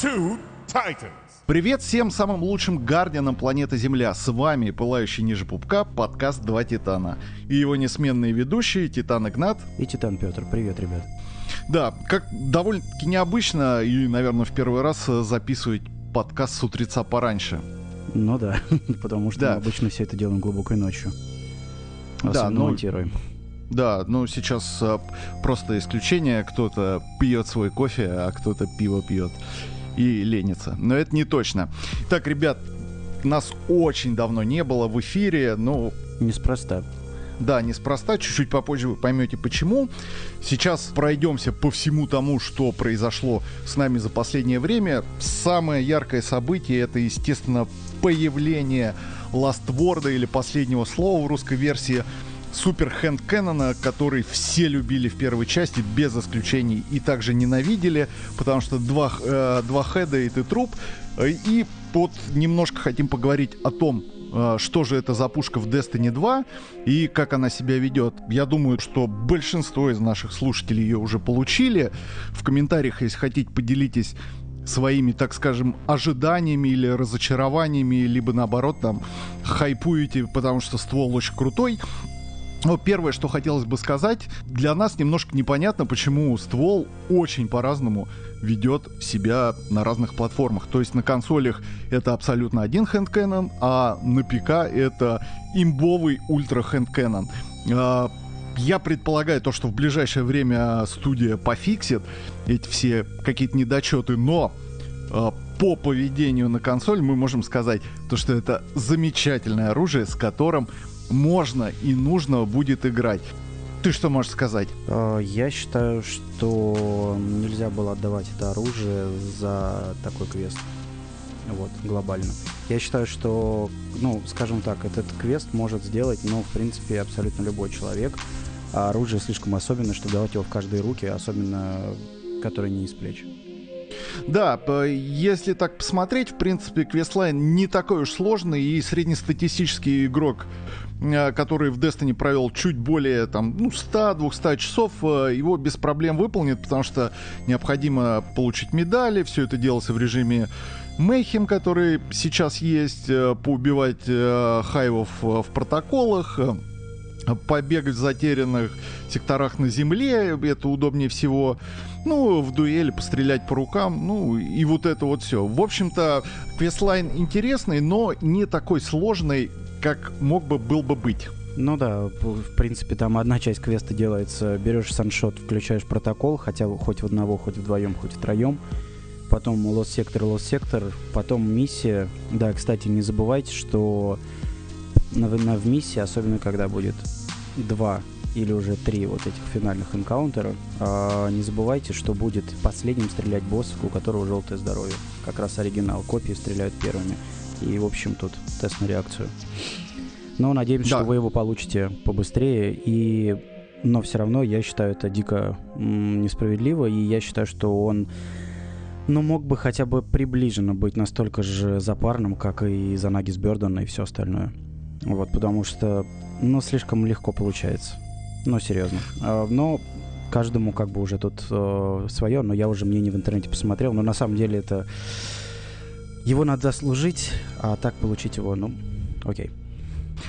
two titans. Привет всем самым лучшим гардианам планеты Земля. С вами Пылающий ниже пупка подкаст «Два Титана». И его несменные ведущие Титан Игнат. И Титан Петр. Привет, ребят. Да, как довольно-таки необычно и, наверное, в первый раз э, записывать подкаст с утреца пораньше. Ну да, потому что Да. мы обычно все это делаем глубокой ночью. Да, Особенно ну- монтируем. Да, ну сейчас э, просто исключение. Кто-то пьет свой кофе, а кто-то пиво пьет и ленится. Но это не точно. Так, ребят, нас очень давно не было в эфире, ну, Неспроста. Да, неспроста, чуть-чуть попозже вы поймете почему. Сейчас пройдемся по всему тому, что произошло с нами за последнее время. Самое яркое событие это, естественно, появление Ластворда или последнего слова в русской версии Супер Хэнд Кэннона, который все любили в первой части, без исключений, и также ненавидели, потому что два, э, два хеда и ты труп. И вот немножко хотим поговорить о том, э, что же это за пушка в Destiny 2 и как она себя ведет. Я думаю, что большинство из наших слушателей ее уже получили. В комментариях, если хотите, поделитесь своими, так скажем, ожиданиями или разочарованиями, либо наоборот там хайпуете, потому что ствол очень крутой. Но первое, что хотелось бы сказать, для нас немножко непонятно, почему ствол очень по-разному ведет себя на разных платформах. То есть на консолях это абсолютно один хэндкэнон, а на ПК это имбовый ультра хэндкэнон. А, Я предполагаю то, что в ближайшее время студия пофиксит эти все какие-то недочеты, но а, по поведению на консоль мы можем сказать то, что это замечательное оружие, с которым можно и нужно будет играть. Ты что можешь сказать? Э, Я считаю, что нельзя было отдавать это оружие за такой квест. Вот, глобально. Я считаю, что, ну, скажем так, этот квест может сделать, ну, в принципе, абсолютно любой человек. А оружие слишком особенное, чтобы давать его в каждые руки, особенно которые не из плеч. Да, если так посмотреть, в принципе, квестлайн не такой уж сложный, и среднестатистический игрок, который в Destiny провел чуть более там, ну, 100-200 часов, э, его без проблем выполнит, потому что необходимо получить медали, все это делается в режиме Мейхем, который сейчас есть, э, поубивать э, хайвов э, в протоколах, э, побегать в затерянных секторах на земле, это удобнее всего. Ну, в дуэли пострелять по рукам, ну, и вот это вот все. В общем-то, квестлайн интересный, но не такой сложный, как мог бы был бы быть. Ну да, в принципе, там одна часть квеста делается, берешь саншот, включаешь протокол, хотя хоть в одного, хоть вдвоем, хоть втроем. Потом лос сектор, лос сектор, потом миссия. Да, кстати, не забывайте, что на, на в миссии, особенно когда будет два или уже три вот этих финальных энкаунтера, а, не забывайте, что будет последним стрелять босс, у которого желтое здоровье. Как раз оригинал, копии стреляют первыми. И, в общем, тут тест на реакцию. Но надеемся, Да. что вы его получите побыстрее. И... Но все равно я считаю это дико несправедливо. И я считаю, что он ну, мог бы хотя бы приближенно быть настолько же запарным, как и Занагис Бёрден и все остальное. Вот, потому что, ну, слишком легко получается. Ну, серьезно. А, Но каждому как бы уже тут свое, но я уже мнение в интернете посмотрел. Но на самом деле это... Его надо заслужить, а так получить его, ну, окей.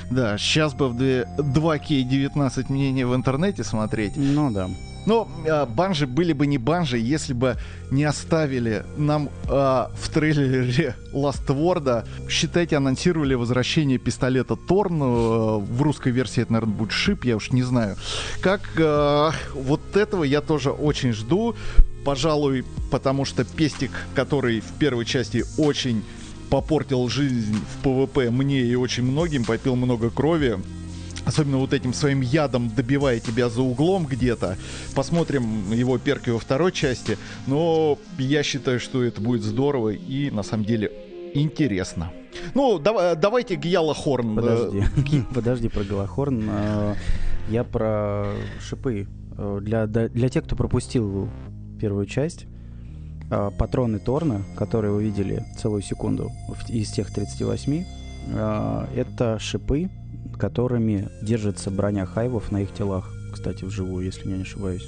Да, сейчас бы в две- 2К19 мнений в интернете смотреть. Ну да. Но а, банжи были бы не банжи, если бы не оставили нам а, в трейлере Ластворда. Считайте, анонсировали возвращение пистолета Торн. э, в русской версии это, наверное, будет шип, я уж не знаю. Как а, вот этого я тоже очень жду. Пожалуй, потому что пестик, который в первой части очень попортил жизнь в PvP мне и очень многим, попил много крови. Особенно вот этим своим ядом добивая тебя за углом где-то. Посмотрим его перки во второй части. Но я считаю, что это будет здорово и на самом деле интересно. Ну, дава- давайте Гьяла Хорн. Подожди. Подожди про Галахорн. А, Я про шипы. Э, Для, для тех, кто пропустил первую часть, а, патроны Торна, которые вы видели целую секунду из тех 38, а, это шипы, которыми держится броня хайвов на их телах. Кстати, вживую, если я не ошибаюсь.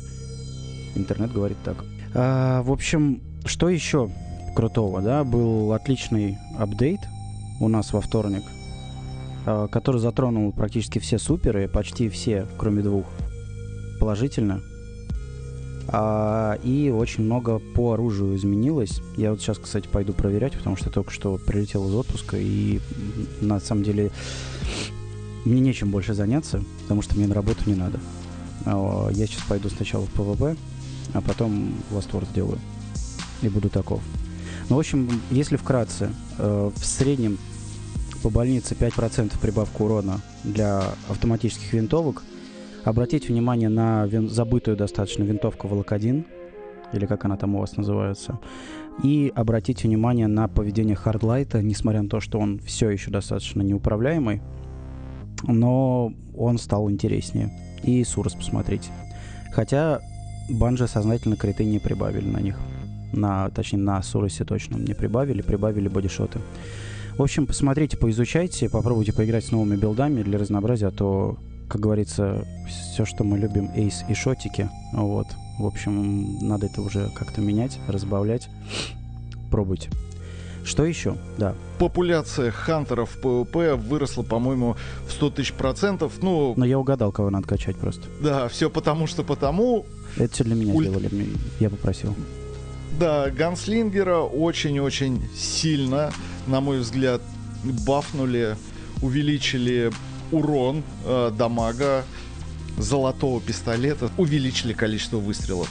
Интернет говорит так. А, в общем, что еще крутого, да, был отличный апдейт у нас во вторник, который затронул практически все суперы, почти все, кроме двух, положительно. А, и очень много по оружию изменилось. Я вот сейчас, кстати, пойду проверять, потому что я только что прилетел из отпуска, и на самом деле мне нечем больше заняться, потому что мне на работу не надо. А, я сейчас пойду сначала в PvP, а потом Wars сделаю. И буду таков. Ну, в общем, если вкратце, э, в среднем по больнице 5% прибавка урона для автоматических винтовок. Обратите внимание на вин- забытую достаточно винтовку Волок-1, или как она там у вас называется. И обратите внимание на поведение Hard Light а, несмотря на то, что он все еще достаточно неуправляемый, но он стал интереснее. И Сурос посмотрите. Хотя Банжи сознательно криты не прибавили на них. На, точнее, на Суросе точно не прибавили, прибавили бодишоты. В общем, посмотрите, поизучайте, попробуйте поиграть с новыми билдами для разнообразия, а то, как говорится, все, что мы любим, эйс и шотики, вот. В общем, надо это уже как-то менять, разбавлять. Пробуйте. Что еще? Да. Популяция hunter ов PvP выросла, по-моему, в 100 тысяч процентов. Ну, Но я угадал, кого надо качать просто. да, все потому что потому. Это все для меня Уль- сделали, мне- я попросил. Да, Gunslinger а очень-очень сильно, на мой взгляд, бафнули, увеличили урон э, damage а золотого пистолета, увеличили количество выстрелов.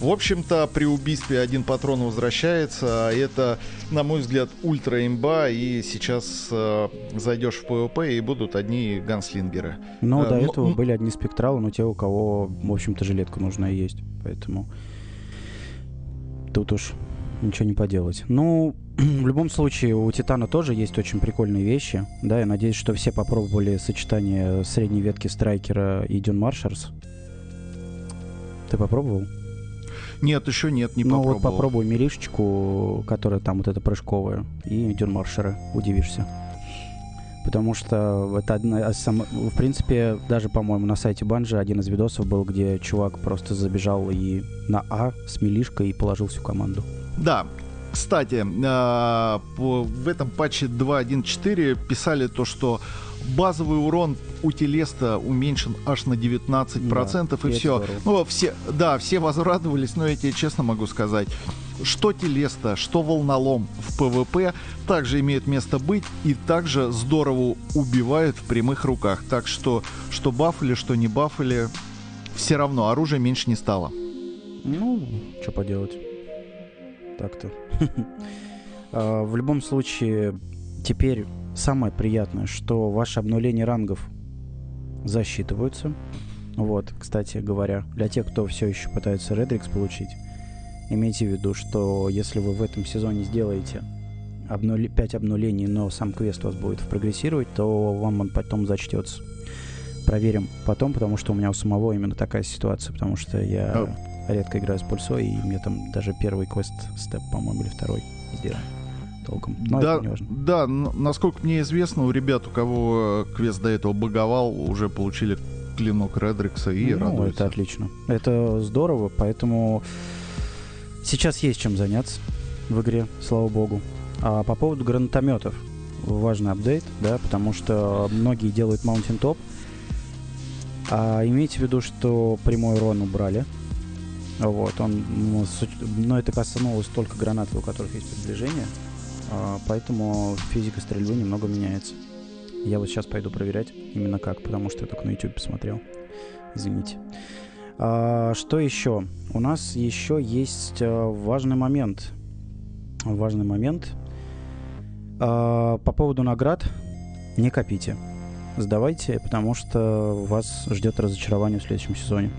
В общем-то, при убийстве один патрон возвращается, а это, на мой взгляд, ультра имба, и сейчас э, зайдешь в PvP и будут одни gunslinger ы. Но Э, до ну, этого были одни спектралы, но те, у кого, в общем-то, жилетка нужная есть. Поэтому тут уж ничего не поделать. Ну, в любом случае, у Титана тоже есть очень прикольные вещи. Да, я надеюсь, что все попробовали сочетание средней ветки Striker а и Dune Marchers. Ты попробовал? Нет, еще нет, не ну попробовал. вот попробуй миришечку, которая там вот эта прыжковая, и Дюн Маршера, удивишься. Потому что это одна из сам... В принципе, даже, по-моему, на сайте Банжи один из видосов был, где чувак просто забежал и на А с милишкой и положил всю команду. Да. Кстати, а, в этом патче 2.1.4 писали то, что базовый урон у Telesto уменьшен аж на 19%, Да, и все. здорово. Ну, все, да, все возрадовались, но я тебе честно могу сказать, что Telesto, что Волнолом в PvP также имеют место быть и также здорово убивают в прямых руках. Так что, что бафали, что не бафали, все равно оружия меньше не стало. Ну, что поделать. Так-то. А, В любом случае, теперь самое приятное, что ваши обнуления рангов засчитываются. Вот, кстати говоря, для тех, кто все еще пытается Редрикс получить, имейте в виду, что если вы в этом сезоне сделаете 5 обнулений, но сам квест у вас будет прогрессировать, то вам он потом зачтется. Проверим потом, потому что у меня у самого именно такая ситуация, потому что я редко играю с пульсой, и мне там даже первый квест-степ, по-моему, или второй сделал толком. Но да, это не важно. да, насколько мне известно, у ребят, у кого э, квест до этого боговал, уже получили клинок Редрикса и ну, радуются. это отлично. Это здорово, поэтому сейчас есть чем заняться в игре, слава богу. А по поводу гранатометов, важный апдейт, да, потому что многие делают Mountain Top. А имейте в виду, что прямой урон убрали. Вот, он, ну, но это коснулось только гранат, у которых есть приближение. А, поэтому физика стрельбы немного меняется. Я вот сейчас пойду проверять именно как, потому что я только на YouTube посмотрел. Извините. А, что еще? У нас еще есть а, важный момент. Важный момент. А, по поводу наград не копите. Сдавайте, потому что вас ждет разочарование в следующем сезоне.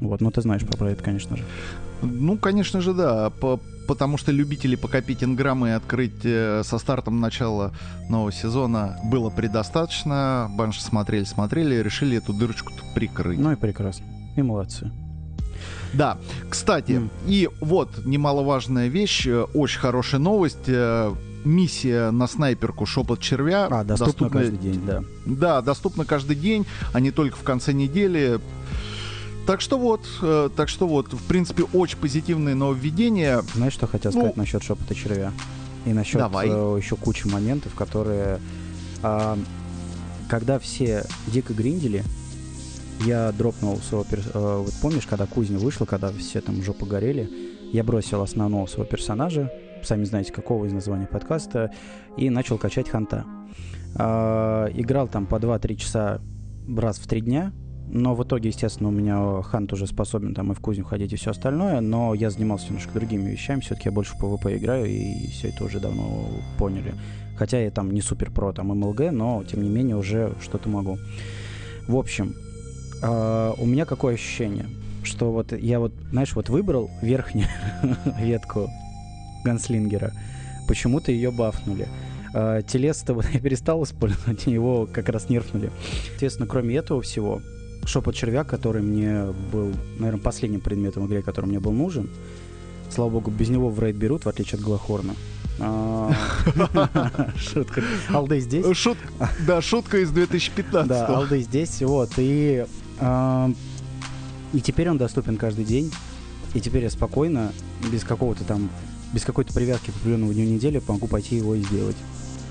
Вот, ну ты знаешь про это, конечно же. Ну, конечно же, да. по- потому что любителей покопить инграммы и открыть э, со стартом начала нового сезона было предостаточно. Банши смотрели, смотрели, решили эту дырочку прикрыть. Ну и прекрасно. И молодцы. Да, кстати, М. и вот немаловажная вещь, э, очень хорошая новость. э, Миссия на снайперку «Шепот червя». А, доступно доступна- каждый день, да. Да, доступна каждый день, а не только в конце недели. Так что вот, э, так что вот, в принципе, очень позитивное нововведение. Знаешь, что хотел Ну, сказать насчет шепота червя? И насчет Давай. э, еще кучи моментов, которые... а, когда все дико гриндили, я дропнул своего... перс- э, вот помнишь, когда кузня вышла, когда все там жопы горели, я бросил основного своего персонажа, сами знаете, какого из названия подкаста, и начал качать ханта. А, играл там по 2-3 часа раз в 3 дня, но в итоге, естественно, у меня хант уже способен там и в кузню ходить и все остальное, но я занимался немножко другими вещами, все-таки я больше в PvP играю, и все это уже давно поняли. Хотя я там не супер про там МЛГ, но тем не менее уже что-то могу. В общем, а, у меня какое ощущение, что вот я вот, знаешь, вот выбрал верхнюю ветку ганслингера, почему-то ее бафнули. А, Телес-то вот я перестал использовать, его как раз нерфнули. Естественно, кроме этого всего, шепот червя, который мне был, наверное, последним предметом в игре, который мне был нужен. Слава богу, без него в рейд берут, в отличие от Глахорна. А, Шутка. Алдей здесь? Да, шутка из 2015 Да, Алды здесь, вот, и, и теперь он доступен каждый день, и теперь я спокойно, без какого-то там, без какой-то привязки к определенному дню недели могу пойти его и сделать.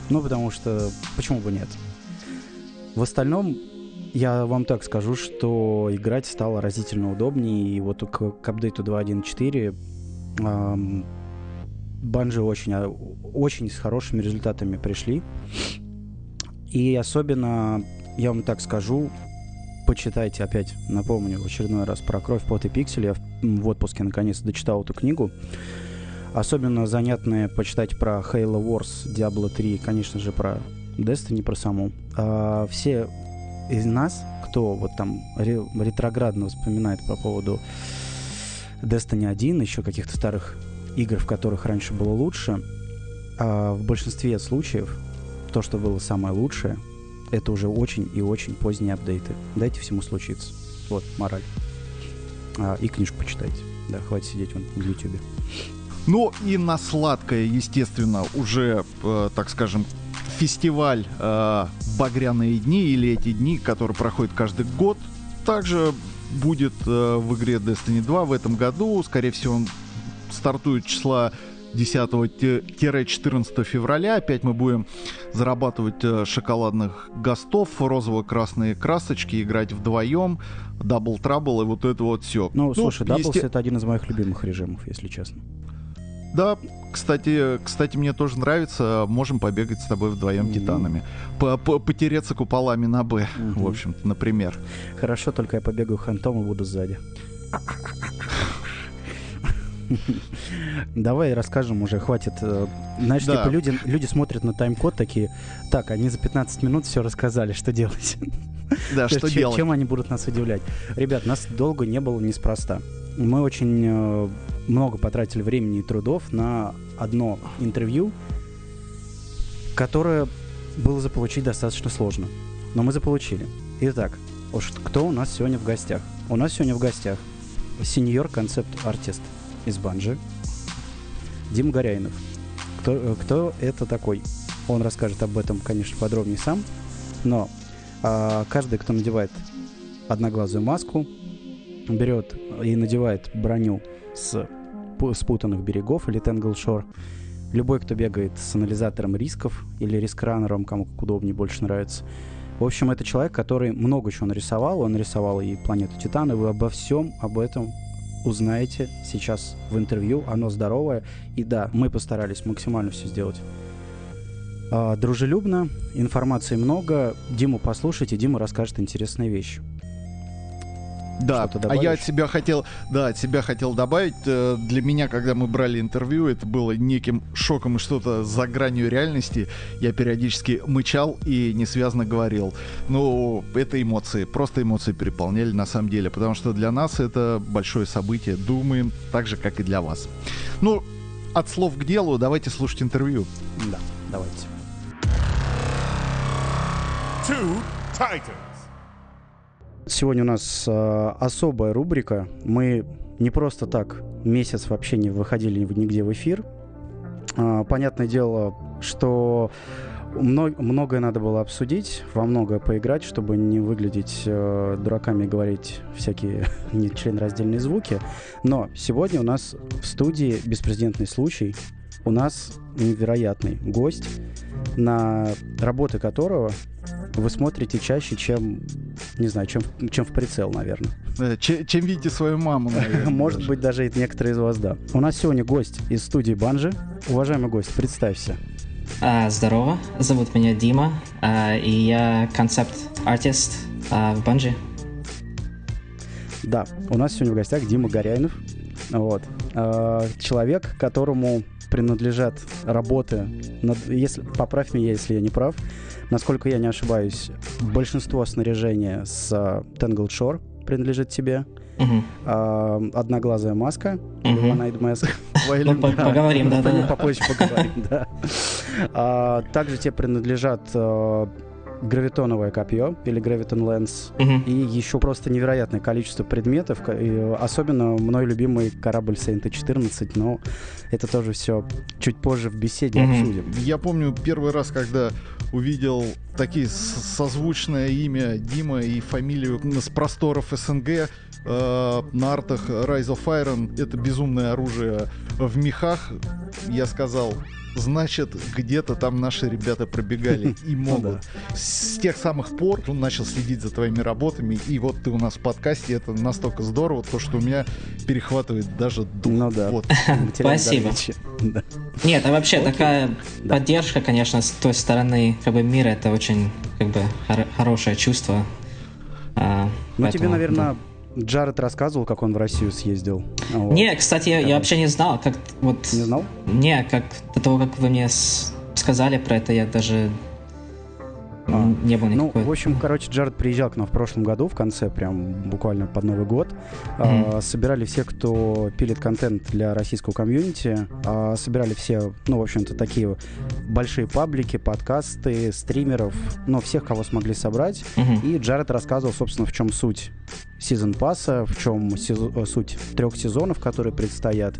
Ну, потому что, почему бы нет? В остальном, я вам так скажу, что играть стало разительно удобнее, и вот к, к апдейту 2.1.4 ам, Банжи очень, а, очень с хорошими результатами пришли. И особенно, я вам так скажу, почитайте опять, напомню в очередной раз про «Кровь, пот и пиксели». Я в, отпуске наконец дочитал эту книгу. Особенно занятное почитать про Halo Wars, Diablo 3, и, конечно же, про Destiny, про саму. А, все из нас, кто вот там ре- ретроградно вспоминает по поводу Destiny 1, еще каких-то старых игр, в которых раньше было лучше, а в большинстве случаев то, что было самое лучшее, это уже очень и очень поздние апдейты. Дайте всему случиться. Вот, мораль. А, и книжку почитайте. Да, хватит сидеть вон в Ютубе. Ну и на сладкое, естественно, уже, э, так скажем, фестиваль э, «Багряные дни» или эти дни, которые проходят каждый год, также будет э, в игре Destiny 2 в этом году. Скорее всего, он стартует числа 10-14 февраля. Опять мы будем зарабатывать э, шоколадных ghost ов, розово-красные красочки, играть вдвоем, double trouble и вот это вот все. Ну, слушай, Doubles есте- это один из моих любимых режимов, если честно. Да, кстати, кстати, мне тоже нравится. Можем побегать с тобой вдвоем Мгм. титанами. По- по- Потереться куполами на Б, Мгм. в общем-то, например. Хорошо, только я побегаю hunt ом и буду сзади. Давай расскажем уже, хватит. э, Знаешь, Да. типа люди, люди смотрят на тайм-код такие, так, они за 15 минут все рассказали, что делать. Да, что делать? Чем они будут нас удивлять? Ребят, нас долго не было неспроста. Мы очень э, много потратили времени и трудов на одно интервью, которое было заполучить достаточно сложно. Но мы заполучили. Итак, уж кто у нас сегодня в гостях? У нас сегодня в гостях сеньор концепт-артист из Банжи, Дим Горяинов. Кто, э, кто это такой? Он расскажет об этом, конечно, подробнее сам. Но а, каждый, кто надевает одноглазую маску, берет и надевает броню с спутанных берегов или Tangle Shore. Любой, кто бегает с анализатором рисков или рискранером, кому как удобнее больше нравится. В общем, это человек, который много чего нарисовал. Он нарисовал и планету Титан, и вы обо всем об этом узнаете сейчас в интервью. Оно здоровое. И да, мы постарались максимально все сделать а, дружелюбно, информации много. Диму послушайте, Дима расскажет интересные вещи. Да, а я от себя хотел, да, от себя хотел добавить. э, Для меня, когда мы брали интервью, это было неким шоком и что-то за гранью реальности. Я периодически мычал и несвязно говорил. Ну, это эмоции, просто эмоции переполняли на самом деле, потому что для нас это большое событие. Думаем так же, как и для вас. Ну, от слов к делу, давайте слушать интервью. Да, давайте. Two Titans. Сегодня у нас э, особая рубрика. Мы не просто так месяц вообще не выходили нигде в эфир. А, понятное дело, что Мно- многое надо было обсудить, во многое поиграть, чтобы не выглядеть э, дураками и говорить всякие нечленораздельные звуки. Но сегодня у нас в студии беспрецедентный случай. У нас невероятный гость, на работы которого вы смотрите чаще, чем, не знаю, чем, чем в прицел, наверное. Э, Че- чем видите свою маму, наверное, Может даже. быть, даже и некоторые из вас, да. У нас сегодня гость из студии Банжи. Уважаемый гость, представься. А, здорово, зовут меня Дима, а, и я концепт-артист а, в Банжи. Да, у нас сегодня в гостях Дима Горяйнов. Вот. А, Человек, которому принадлежат работы, над- если, поправь меня, если я не прав, насколько я не ошибаюсь, большинство снаряжения с а, Tangled Shore принадлежит тебе. Мгм. А, Одноглазая маска. One-Eyed Mask. Ну, поговорим, да, да. Попозже поговорим, да. А, Также тебе принадлежат а, гравитоновое копье или гравитон лэнс Мгм. и еще просто невероятное количество предметов, э, особенно мной любимый корабль Сейнта 14, но это тоже все чуть позже в беседе Мгм. обсудим. Я помню первый раз, когда увидел такие созвучное имя Дима и фамилию с просторов СНГ э, на артах Rise of Iron. Это безумное оружие в мехах. Я сказал, значит, где-то там наши ребята пробегали и могут. С тех самых пор он начал следить за твоими работами, и вот ты у нас в подкасте, это настолько здорово, то, что у меня перехватывает даже дух. Ну да. Вот. Спасибо. Да. Нет, а вообще такая Да. поддержка, конечно, с той стороны как бы мира, это очень как бы хор- хорошее чувство. А, Ну тебе, наверное, Джаред рассказывал, как он в Россию съездил. да. Вот. Не, кстати, я, я вообще не знал, как вот... Не знал? Не, как до того, как вы мне сказали про это, я даже А. не был Ну, никакой... в общем, короче, Джаред приезжал к нам в прошлом году, в конце, прям буквально под Новый год. А, собирали все, кто пилит контент для российского комьюнити. А, собирали все, ну, в общем-то, такие большие паблики, подкасты, стримеров, ну, всех, кого смогли собрать. Мгм. И Джаред рассказывал, собственно, в чем суть сезон пасса, в чем сезо- э, суть трех сезонов, которые предстоят,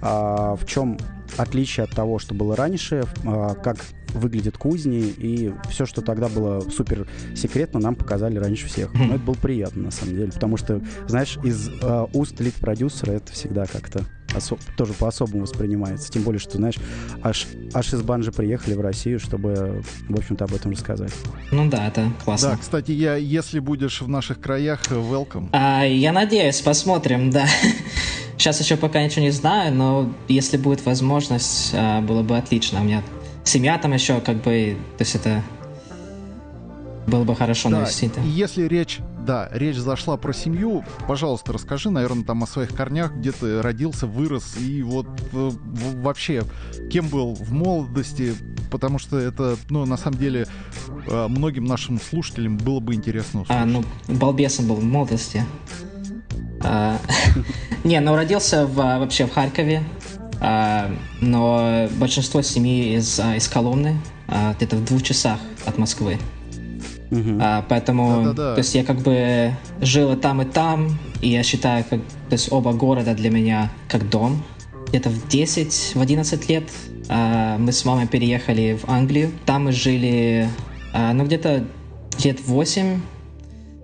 а, в чем отличие от того, что было раньше, а, как выглядят кузни, и все, что тогда было супер секретно, нам показали раньше всех. Но это было приятно, на самом деле, потому что, знаешь, из а, уст лид-продюсера это всегда как-то осо- тоже по-особому воспринимается. Тем более, что, знаешь, аж, аж из банжи приехали в Россию, чтобы, в общем-то, об этом рассказать. Ну да, это классно. Да, кстати, я, если будешь в наших краях, э, welcome. А, я надеюсь, посмотрим, да. Сейчас еще пока ничего не знаю, но если будет возможность, а, было бы отлично. У меня семья там еще, как бы, то есть это было бы хорошо Да, навестить. да. и если речь, да, речь зашла про семью, пожалуйста, расскажи, наверное, там о своих корнях, где ты родился, вырос, и вот э, вообще, кем был в молодости, потому что это, ну, на самом деле, э, многим нашим слушателям было бы интересно услышать. А, ну, балбесом был в молодости. А, Не, ну родился вообще в Харькове, а, но большинство семьи из, а, из Коломны, где-то в двух часах от Москвы. А, поэтому, Да-да-да. то есть я как бы жил и там, и там, и я считаю, как, то есть оба города для меня как дом. Где-то в 10, в 11 лет а, мы с мамой переехали в Англию. Там мы жили, а, ну, где-то лет 8.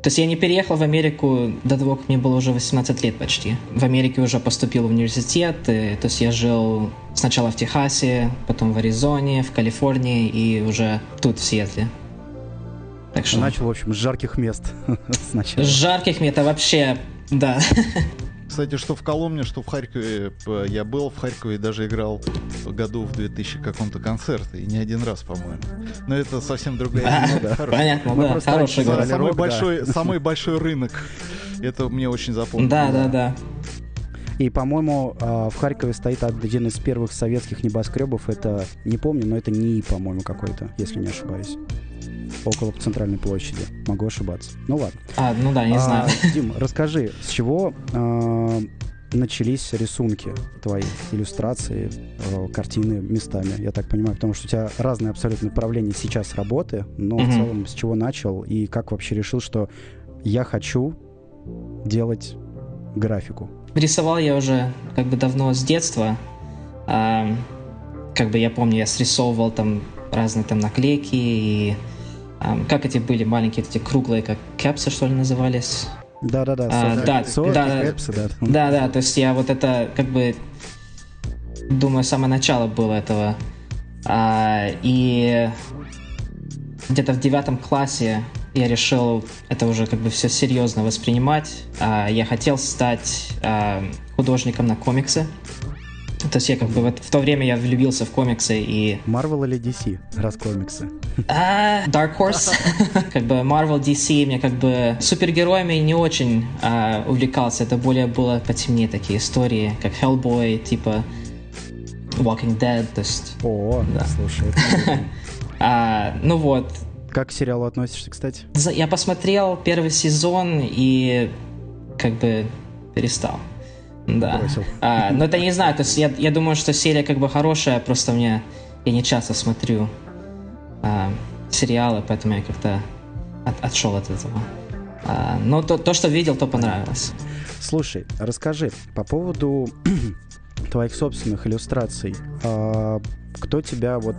То есть я не переехал в Америку до того, как мне было уже 18 лет почти. В Америке уже поступил в университет, и, то есть я жил сначала в Техасе, потом в Аризоне, в Калифорнии и уже тут, в Сиэтле. Так что... Начал, в общем, с жарких мест сначала. Жарких мне это вообще, да. Кстати, что в Коломне, что в Харькове, я был в Харькове и даже играл в году в 2000 каком-то концерте, и не один раз, по-моему. Но это совсем другая тема. Хорошо. Понятно, Мы да, хороший город. Самый рок, да. большой, самый большой рынок. Это мне очень запомнилось. Да, да, да. И, по-моему, а, в Харькове стоит один из первых советских небоскребов. Это, не помню, но это НИИ, по-моему, какой-то, если не ошибаюсь. Около центральной площади. Могу ошибаться. Ну ладно. А, ну да, не А, знаю. Дим, расскажи, с чего а, начались рисунки твои, иллюстрации, э, картины местами, я так понимаю, потому что у тебя разные абсолютно направления сейчас работы, но в Мгм. целом с чего начал и как вообще решил, что я хочу делать графику? Рисовал я уже как бы давно с детства. А, как бы я помню, я срисовывал там разные там наклейки и как эти были маленькие, эти круглые, как кепсы, что ли, назывались? Да-да-да, А, да, да, да. Да, да, то есть я вот это как бы думаю, с самого начала было этого. А, и где-то в девятом классе я решил это уже как бы все серьезно воспринимать. А, я хотел стать а, художником на комиксы. То есть я как бы вот в то время я влюбился в комиксы и Marvel или DC, раз комиксы? а, Dark Horse, как бы Marvel, DC, мне как бы супергероями не очень а, увлекался. Это более было потемнее такие истории, как Hellboy, типа Walking Dead, то есть... О, Да. слушай. а, ну вот, Как к сериалу относишься, кстати? Я посмотрел первый сезон и как бы перестал. Да. Бросил. А, но это не знаю, то есть я, я думаю, что серия как бы хорошая, просто мне я не часто смотрю а, сериалы, поэтому я как-то от- отшел от этого. А, но то, то, что видел, то понравилось. Слушай, расскажи по поводу твоих собственных иллюстраций. А, кто тебя вот,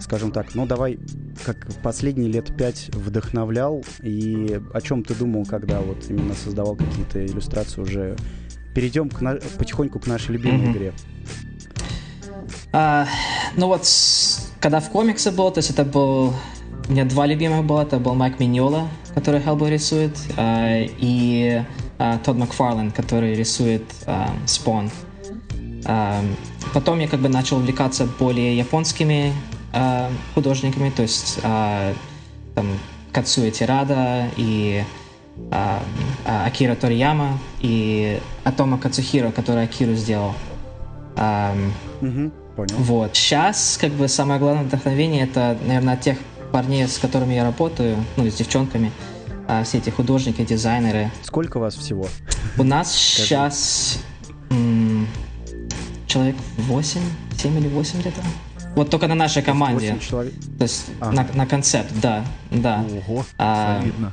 скажем так, ну давай, как последние лет пять вдохновлял и о чем ты думал, когда вот именно создавал какие-то иллюстрации уже? Перейдем к на- потихоньку к нашей любимой Мгм. игре. А, ну вот, когда в комиксе был, то есть это был... У меня два любимых было. Это был Майк Миньола, который Hellboy рисует, а, и а, Тодд Макфарлен, который рисует а, Spawn. А, потом я как бы начал увлекаться более японскими а, художниками, то есть а, там Кацуя Тирада и а, а, Акира Торияма и Атома Кацухиро, который Акиру сделал. Ам, Мгм, понял. вот. Сейчас, как бы, самое главное вдохновение это, наверное, от тех парней, с которыми я работаю, ну, и с девчонками, а, все эти художники, дизайнеры. Сколько вас всего? У нас сейчас человек 8, 7 или 8 где-то. Вот только на нашей команде. Человек. То есть Ага. на, на концепт, да, да. Ого, А, солидно.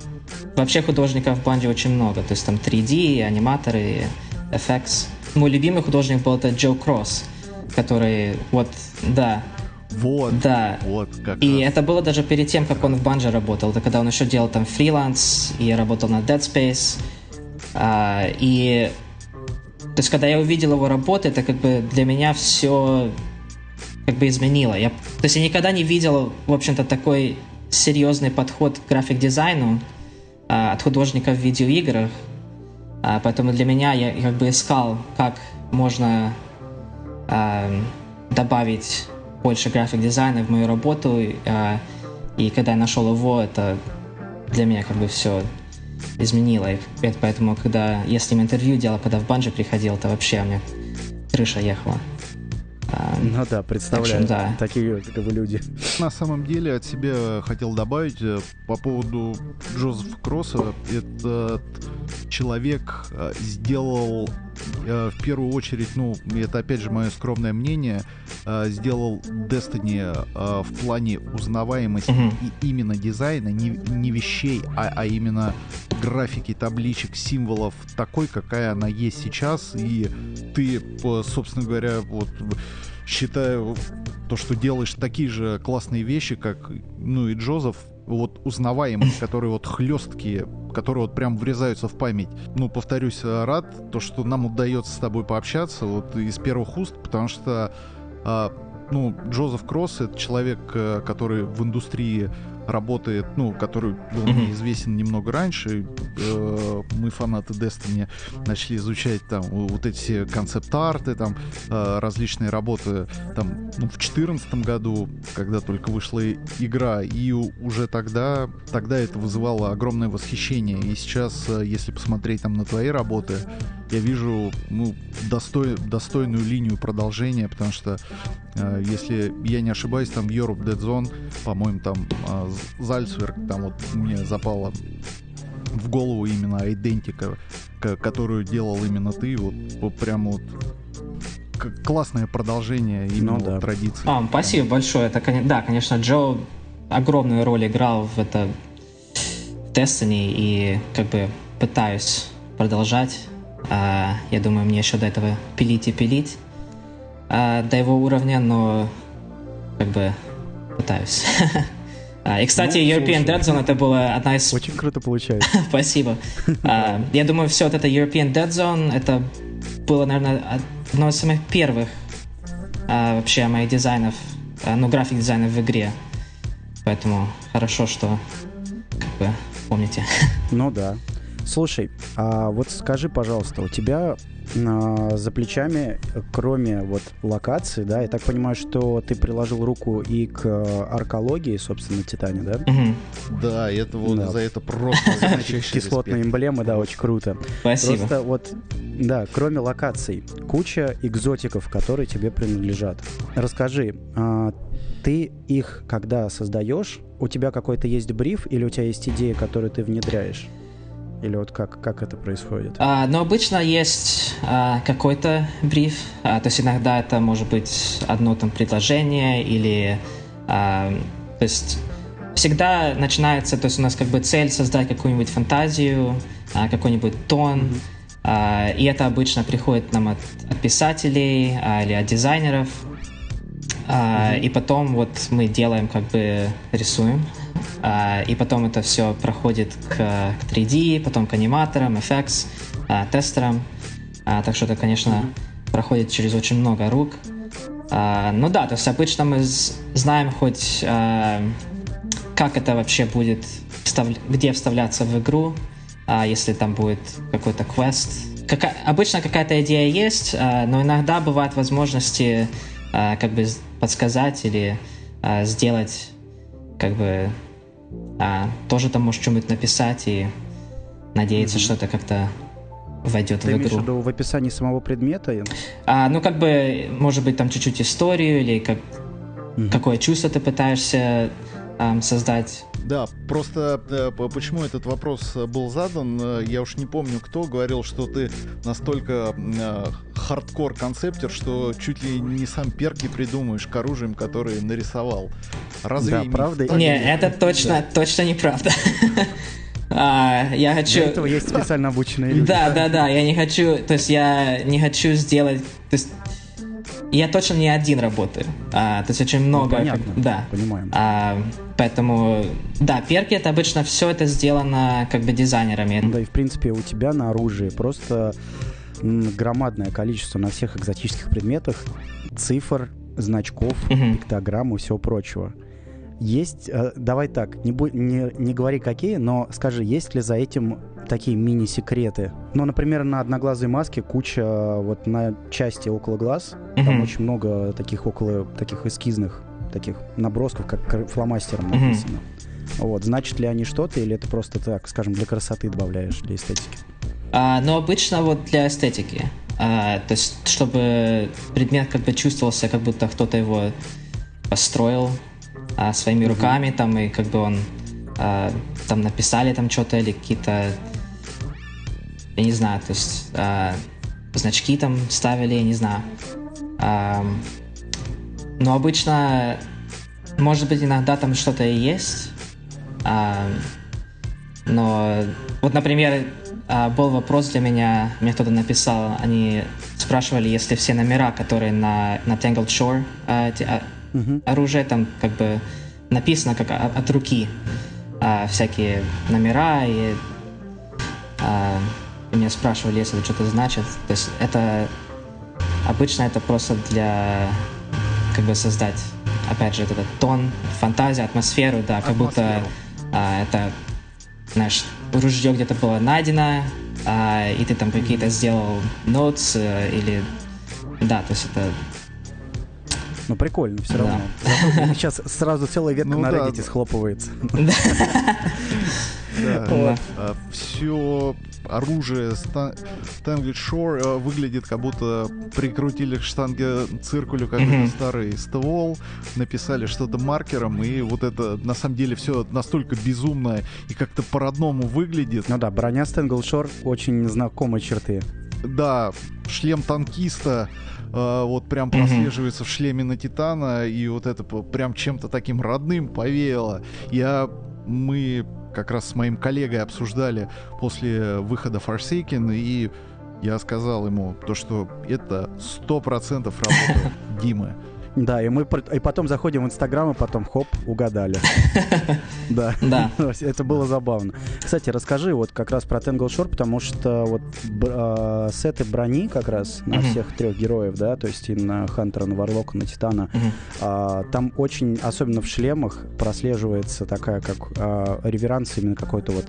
Вообще художников в банде очень много. То есть там 3D, аниматоры, FX. Мой любимый художник был это Джо Кросс, который вот, да, Вот, да. вот как И раз. это было даже перед тем, как он в банже работал. Это когда он еще делал там фриланс, и работал на Dead Space. А, и то есть, когда я увидел его работы, это как бы для меня все как бы изменило. Я, то есть я никогда не видел, в общем-то, такой серьезный подход к график-дизайну а, от художника в видеоиграх. А, поэтому для меня я как бы искал, как можно а, добавить больше график-дизайна в мою работу. А, и когда я нашел его, это для меня как бы все изменило. И это поэтому, когда я с ним интервью делал, когда в Банже приходил, это вообще у меня крыша ехала. А, Ну да, представляю. Что да. Такие как вы люди. На самом деле от себя хотел добавить э, по поводу Джозефа Кросса. Этот человек э, сделал э, в первую очередь, ну, это опять же мое скромное мнение, э, сделал Destiny э, в плане узнаваемости Мгм. и именно дизайна, не, не вещей, а, а именно графики, табличек, символов такой, какая она есть сейчас. И ты, собственно говоря, вот считаю то, что делаешь такие же классные вещи, как, ну, и Джозеф, вот узнаваемые, которые вот хлесткие, которые вот прям врезаются в память. Ну, повторюсь, э, рад, то, что нам удается с тобой пообщаться вот из первых уст, потому что а, ну, Джозеф Кросс это человек, э, который в индустрии работает, ну, который был мне известен немного раньше. Э, Мы, фанаты Destiny, начали изучать там вот эти все концепт-арты, там э, различные работы там ну, в четырнадцатом году, когда только вышла игра, и уже тогда, тогда это вызывало огромное восхищение. И сейчас, э, если посмотреть там на твои работы, я вижу ну, достой- достойную линию продолжения, потому что, э, если я не ошибаюсь, там в Europe Dead Zone, по-моему, там э, Зальцверг, там вот мне запало в голову именно идентика, к- которую делал именно ты, вот, вот прям вот к- классное продолжение именно Ну да. традиции. А, спасибо большое. Это, да, конечно, Джо огромную роль играл в это в Destiny и как бы пытаюсь продолжать. А, я думаю, мне еще до этого пилить и пилить а, до его уровня, но как бы пытаюсь. А, и, кстати, Ну, European слушай. Dead Zone это была одна из... Очень круто получается. Спасибо. А, Я думаю, все вот это European Dead Zone, это было, наверное, одно из самых первых а, вообще моих дизайнов, а, ну, график дизайнов в игре. Поэтому хорошо, что как бы помните. Ну да. Слушай, а вот скажи, пожалуйста, у тебя а, за плечами, кроме вот локации, да, я так понимаю, что ты приложил руку и к э, аркологии, собственно, Титане, да? Мгм. Да, это вот Да. за это просто Кислотные эмблемы, да, очень круто. Спасибо. Просто вот, да, кроме локаций, куча экзотиков, которые тебе принадлежат. Расскажи, а, ты их, когда создаешь, у тебя какой-то есть бриф или у тебя есть идея, которую ты внедряешь? Или вот как, как это происходит? А, но обычно есть а, какой-то бриф, а, то есть иногда это может быть одно там предложение или, а, то есть всегда начинается, то есть у нас как бы цель создать какую-нибудь фантазию, а, какой-нибудь тон, а, и это обычно приходит нам от, от писателей а, или от дизайнеров, А, и потом вот мы делаем как бы рисуем, и потом это все проходит к, к 3D, потом к аниматорам, FX, а, тестерам. А, так что это, конечно, проходит через очень много рук. А, ну да, то есть обычно мы знаем хоть а, как это вообще будет, где вставляться в игру, а, если там будет какой-то квест. Обычно какая-то идея есть, а, но иногда бывают возможности а, как бы подсказать или а, сделать как бы а, тоже там можешь что-нибудь написать и надеяться, что это как-то войдет Ты в игру. виду в описании самого предмета? А, ну, как бы, может быть, там чуть-чуть историю или как, какое чувство ты пытаешься ам, создать. Да, просто э, почему этот вопрос э, был задан, э, я уж не помню кто, говорил, что ты настолько э, хардкор-концептер, что чуть ли не сам перки придумаешь к оружиям, которые нарисовал. Разве Да, правда? так? Не, это точно, точно неправда. А, Я хочу... Для этого есть специально обученные люди. Да, да, да, я не хочу, то есть я не хочу сделать, то есть я точно не один работаю, А, то есть очень много, Ну, понятно, да, понимаем. А, поэтому, да, перки это обычно все это сделано как бы дизайнерами. Да и в принципе у тебя на оружии просто громадное количество на всех экзотических предметах цифр, значков, Мгм. пиктограмм и всего прочего. Есть, э, давай так, не, бу- не, не говори какие, но скажи, есть ли за этим такие мини-секреты? Ну, например, на одноглазой маске куча вот на части около глаз, там Мгм. очень много таких около таких эскизных таких набросков, как фломастером написано. Вот, значит ли они что-то, или это просто так, скажем, для красоты добавляешь, для эстетики? А, но обычно вот для эстетики. А, то есть, чтобы предмет как бы чувствовался, как будто кто-то его построил а, своими руками, там, и как бы он а, там написали там что-то или какие-то, я не знаю, то есть а, значки там ставили, я не знаю. А, но обычно, может быть, иногда там что-то и есть, а, но вот, например, был вопрос для меня, мне кто-то написал, они спрашивали, если все номера, которые на, на Tangled Shore а, эти, а, оружие, там как бы написано как о- от руки а, всякие номера, и, и меня спрашивали, если это что-то значит. То есть это обычно это просто для как бы создать, опять же, этот тон, фантазию, атмосферу, да, как будто а, это, знаешь, ружье где-то было найдено, а, и ты там какие-то сделал notes э, или... Да, то есть это... Ну, прикольно, все Да. равно. Зато Сейчас сразу целая ветка Ну на да, Reddit да. схлопывается. Да. Все оружие Sta- Stanley Shore э, выглядит как будто прикрутили к штанге циркулю какой-то старый ствол, написали что-то маркером, и вот это на самом деле все настолько безумно и как-то по-родному выглядит. Ну да, броня Стенгл Шор очень знакомые черты. Да, шлем танкиста э, вот прям прослеживается в шлеме на Титана, и вот это прям чем-то таким родным повеяло. Я, мы как раз с моим коллегой обсуждали после выхода Forsaken, и я сказал ему то, что это сто процентов работа Димы. Да, и мы и потом заходим в Инстаграм, и потом хоп, угадали. Да. Да. Это было забавно. Кстати, расскажи вот как раз про Tangle Shore, потому что вот а, сеты брони как раз на всех трех героев, да, то есть и на Хантера, на Варлока, на Титана, а, там очень, особенно в шлемах, прослеживается такая как а, реверанс именно какой-то вот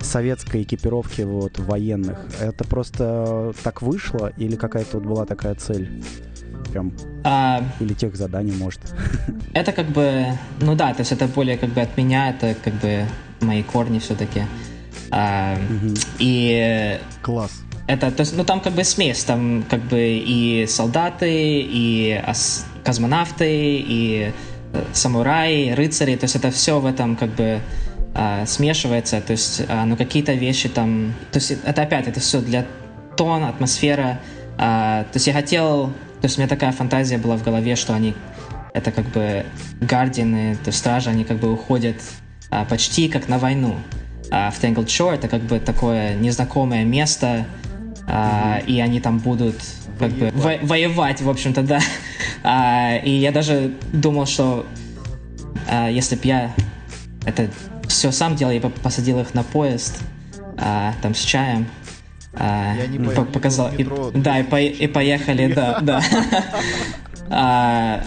советской экипировки вот военных. Это просто так вышло или какая-то вот была такая цель? Прям а, или тех заданий, может. Это как бы, ну да, то есть это более как бы от меня, это как бы мои корни все-таки. А, угу. И класс. Это, то есть, ну там как бы смесь, там как бы и солдаты, и ас- космонавты, и э, самураи, рыцари, то есть это все в этом как бы а, смешивается, то есть, а, ну какие-то вещи там, то есть это опять, это все для тон, атмосфера, а, то есть я хотел то есть у меня такая фантазия была в голове, что они это как бы гардины, то есть стражи, они как бы уходят а, почти как на войну. А в Tangled Shore это как бы такое незнакомое место, а, mm-hmm. и они там будут как воевать. бы во- воевать, в общем-то, да. А, и я даже думал, что а, если бы я это все сам делал, я бы посадил их на поезд, а, там с чаем, а, я не по показал. И, да, и, по, и поехали, да, да. А,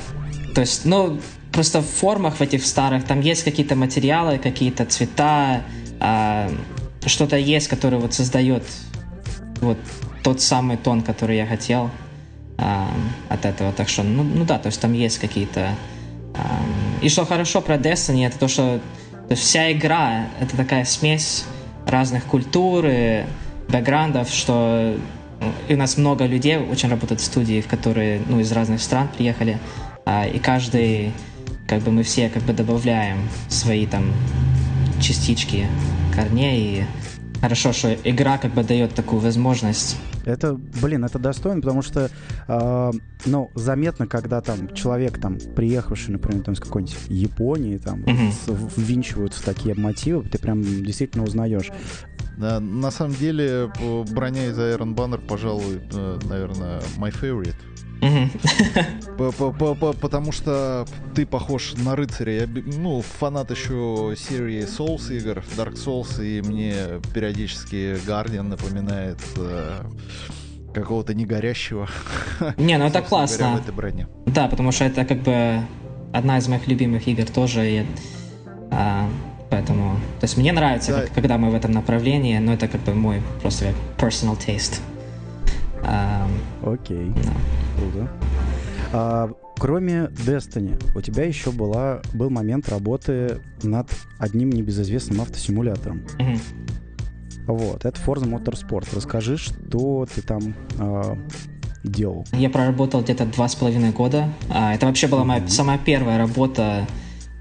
то есть, ну, просто в формах в этих старых там есть какие-то материалы, какие-то цвета, а, что-то есть, которое вот создает вот тот самый тон, который я хотел а, от этого. Так что, ну, ну да, то есть там есть какие-то... А, и что хорошо про Destiny, это то, что то есть вся игра — это такая смесь разных культур, и, бэкграундов, что ну, и у нас много людей очень работают в студии, в которые ну, из разных стран приехали, а, и каждый, как бы мы все как бы добавляем свои там частички корней, и хорошо, что игра как бы дает такую возможность это, блин, это достойно, потому что, э, ну, заметно, когда там человек, там, приехавший, например, там, с какой-нибудь Японии, там, mm-hmm. ввинчивают в такие мотивы, ты прям действительно узнаешь. На самом деле, броня из Iron Banner, пожалуй, э, наверное, my favorite. Потому что ты похож на рыцаря. Я, ну, фанат еще серии Souls игр, Dark Souls, и мне периодически Guardian напоминает э, какого-то негорящего. Не, ну это классно. Говоря. Да, потому что это как бы одна из моих любимых игр тоже. И, а, Поэтому, то есть мне нравится, да. как, когда мы в этом направлении, но это как бы мой просто personal taste. Окей, okay. да. круто. А, кроме Destiny, у тебя еще была, был момент работы над одним небезызвестным автосимулятором. Mm-hmm. Вот, это Forza Motorsport. Расскажи, что ты там а, делал? Я проработал где-то два с половиной года. А, это вообще была моя mm-hmm. самая первая работа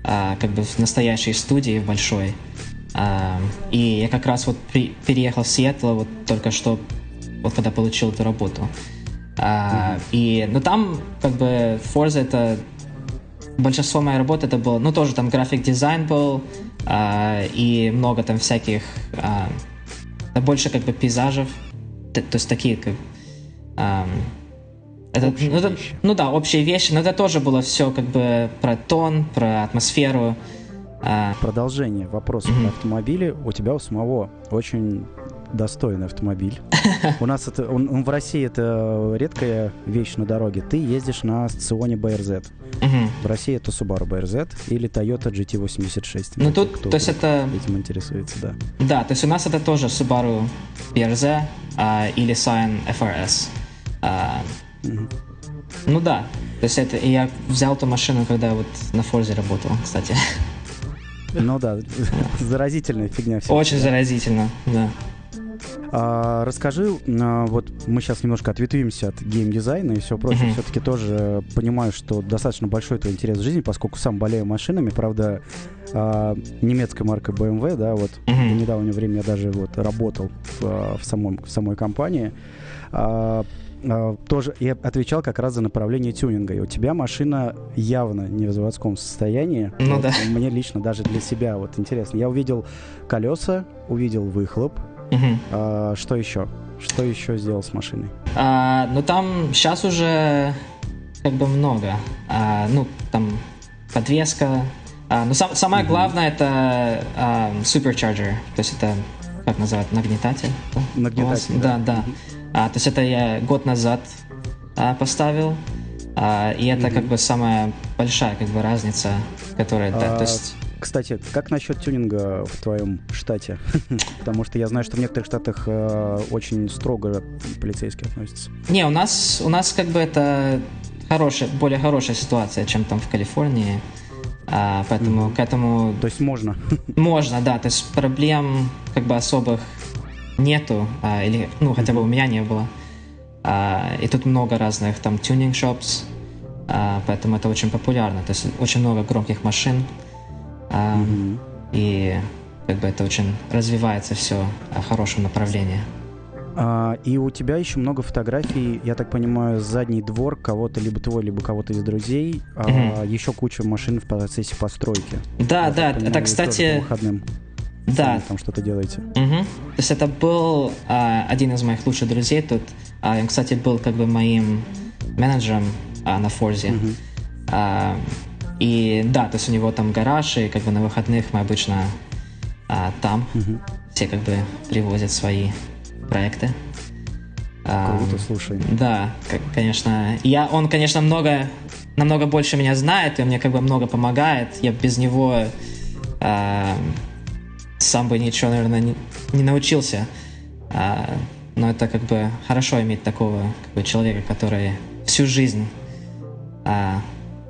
а, как бы в настоящей студии в большой. А, и я как раз вот при, переехал в Сиэтл вот только что, вот когда получил эту работу. А, mm-hmm. И, ну там как бы Forza это большинство моей работы это было, ну тоже там график дизайн был а, и много там всяких, а, больше как бы пейзажев, то, то есть такие как а, это, ну, это, ну да, общие вещи, но это тоже было все как бы про тон, про атмосферу. А... Продолжение вопроса mm-hmm. про автомобили. У тебя у самого очень достойный автомобиль. У нас это, он, он в России это редкая вещь на дороге. Ты ездишь на Сционе BRZ. В России это Subaru BRZ или Toyota GT86. Ну тут, то есть это... Этим интересуется, да. Да, то есть у нас это тоже Subaru BRZ а, или Scion FRS. А, ну да. То есть это я взял эту машину, когда вот на Форзе работал, кстати. Ну да, заразительная фигня. Все Очень заразительно, да. А, расскажи, а, вот мы сейчас немножко ответвимся от геймдизайна и все прочее. Mm-hmm. Все-таки тоже понимаю, что достаточно большой твой интерес в жизни, поскольку сам болею машинами, правда, а, немецкой маркой BMW, да, вот mm-hmm. в недавнее время я даже вот работал в, а, в, самом, в самой компании. А, а, тоже я отвечал как раз за направление тюнинга. И у тебя машина явно не в заводском состоянии. Ну вот, да. Мне лично даже для себя вот интересно. Я увидел колеса, увидел выхлоп. Угу. А, что еще? Что еще сделал с машиной? А, ну там сейчас уже как бы много. А, ну, там подвеска. А, но сам, самое главное это а, supercharger, то есть это как называют нагнетатель. да? Нагнетатель, да. Да, да. А, то есть это я год назад а, поставил. А, и это как бы самая большая как бы разница, которая, да, А, то есть Кстати, как насчет тюнинга в твоем штате? Потому что я знаю, что в некоторых штатах э, очень строго полицейские относятся. Не, у нас, у нас как бы это хорошая, более хорошая ситуация, чем там в Калифорнии. А, поэтому к этому То есть можно. можно, да. То есть проблем как бы особых нету. а, или, ну, хотя бы у меня не было. А, и тут много разных там tuning shops. а, поэтому это очень популярно. То есть очень много громких машин. а, И как бы это очень развивается все в хорошем направлении. А, и у тебя еще много фотографий, я так понимаю, задний двор кого-то, либо твой, либо кого-то из друзей. А, Мгм. еще куча машин в процессе постройки. Да, Я да, так понимаю, это, по кстати, выходным да, сами там что-то делаете. Мгм. То есть это был а, один из моих лучших друзей тут. А, он, кстати, был как бы моим менеджером а, на Форзе. А, и да, то есть у него там гараж, и как бы на выходных мы обычно а, там все как бы привозят свои проекты. А, Круто, слушай. да, к- конечно. Я, он, конечно, много, намного больше меня знает, и он мне как бы много помогает. Я без него а, сам бы ничего, наверное, не, не научился. А, но это как бы хорошо иметь такого как бы, человека, который всю жизнь а,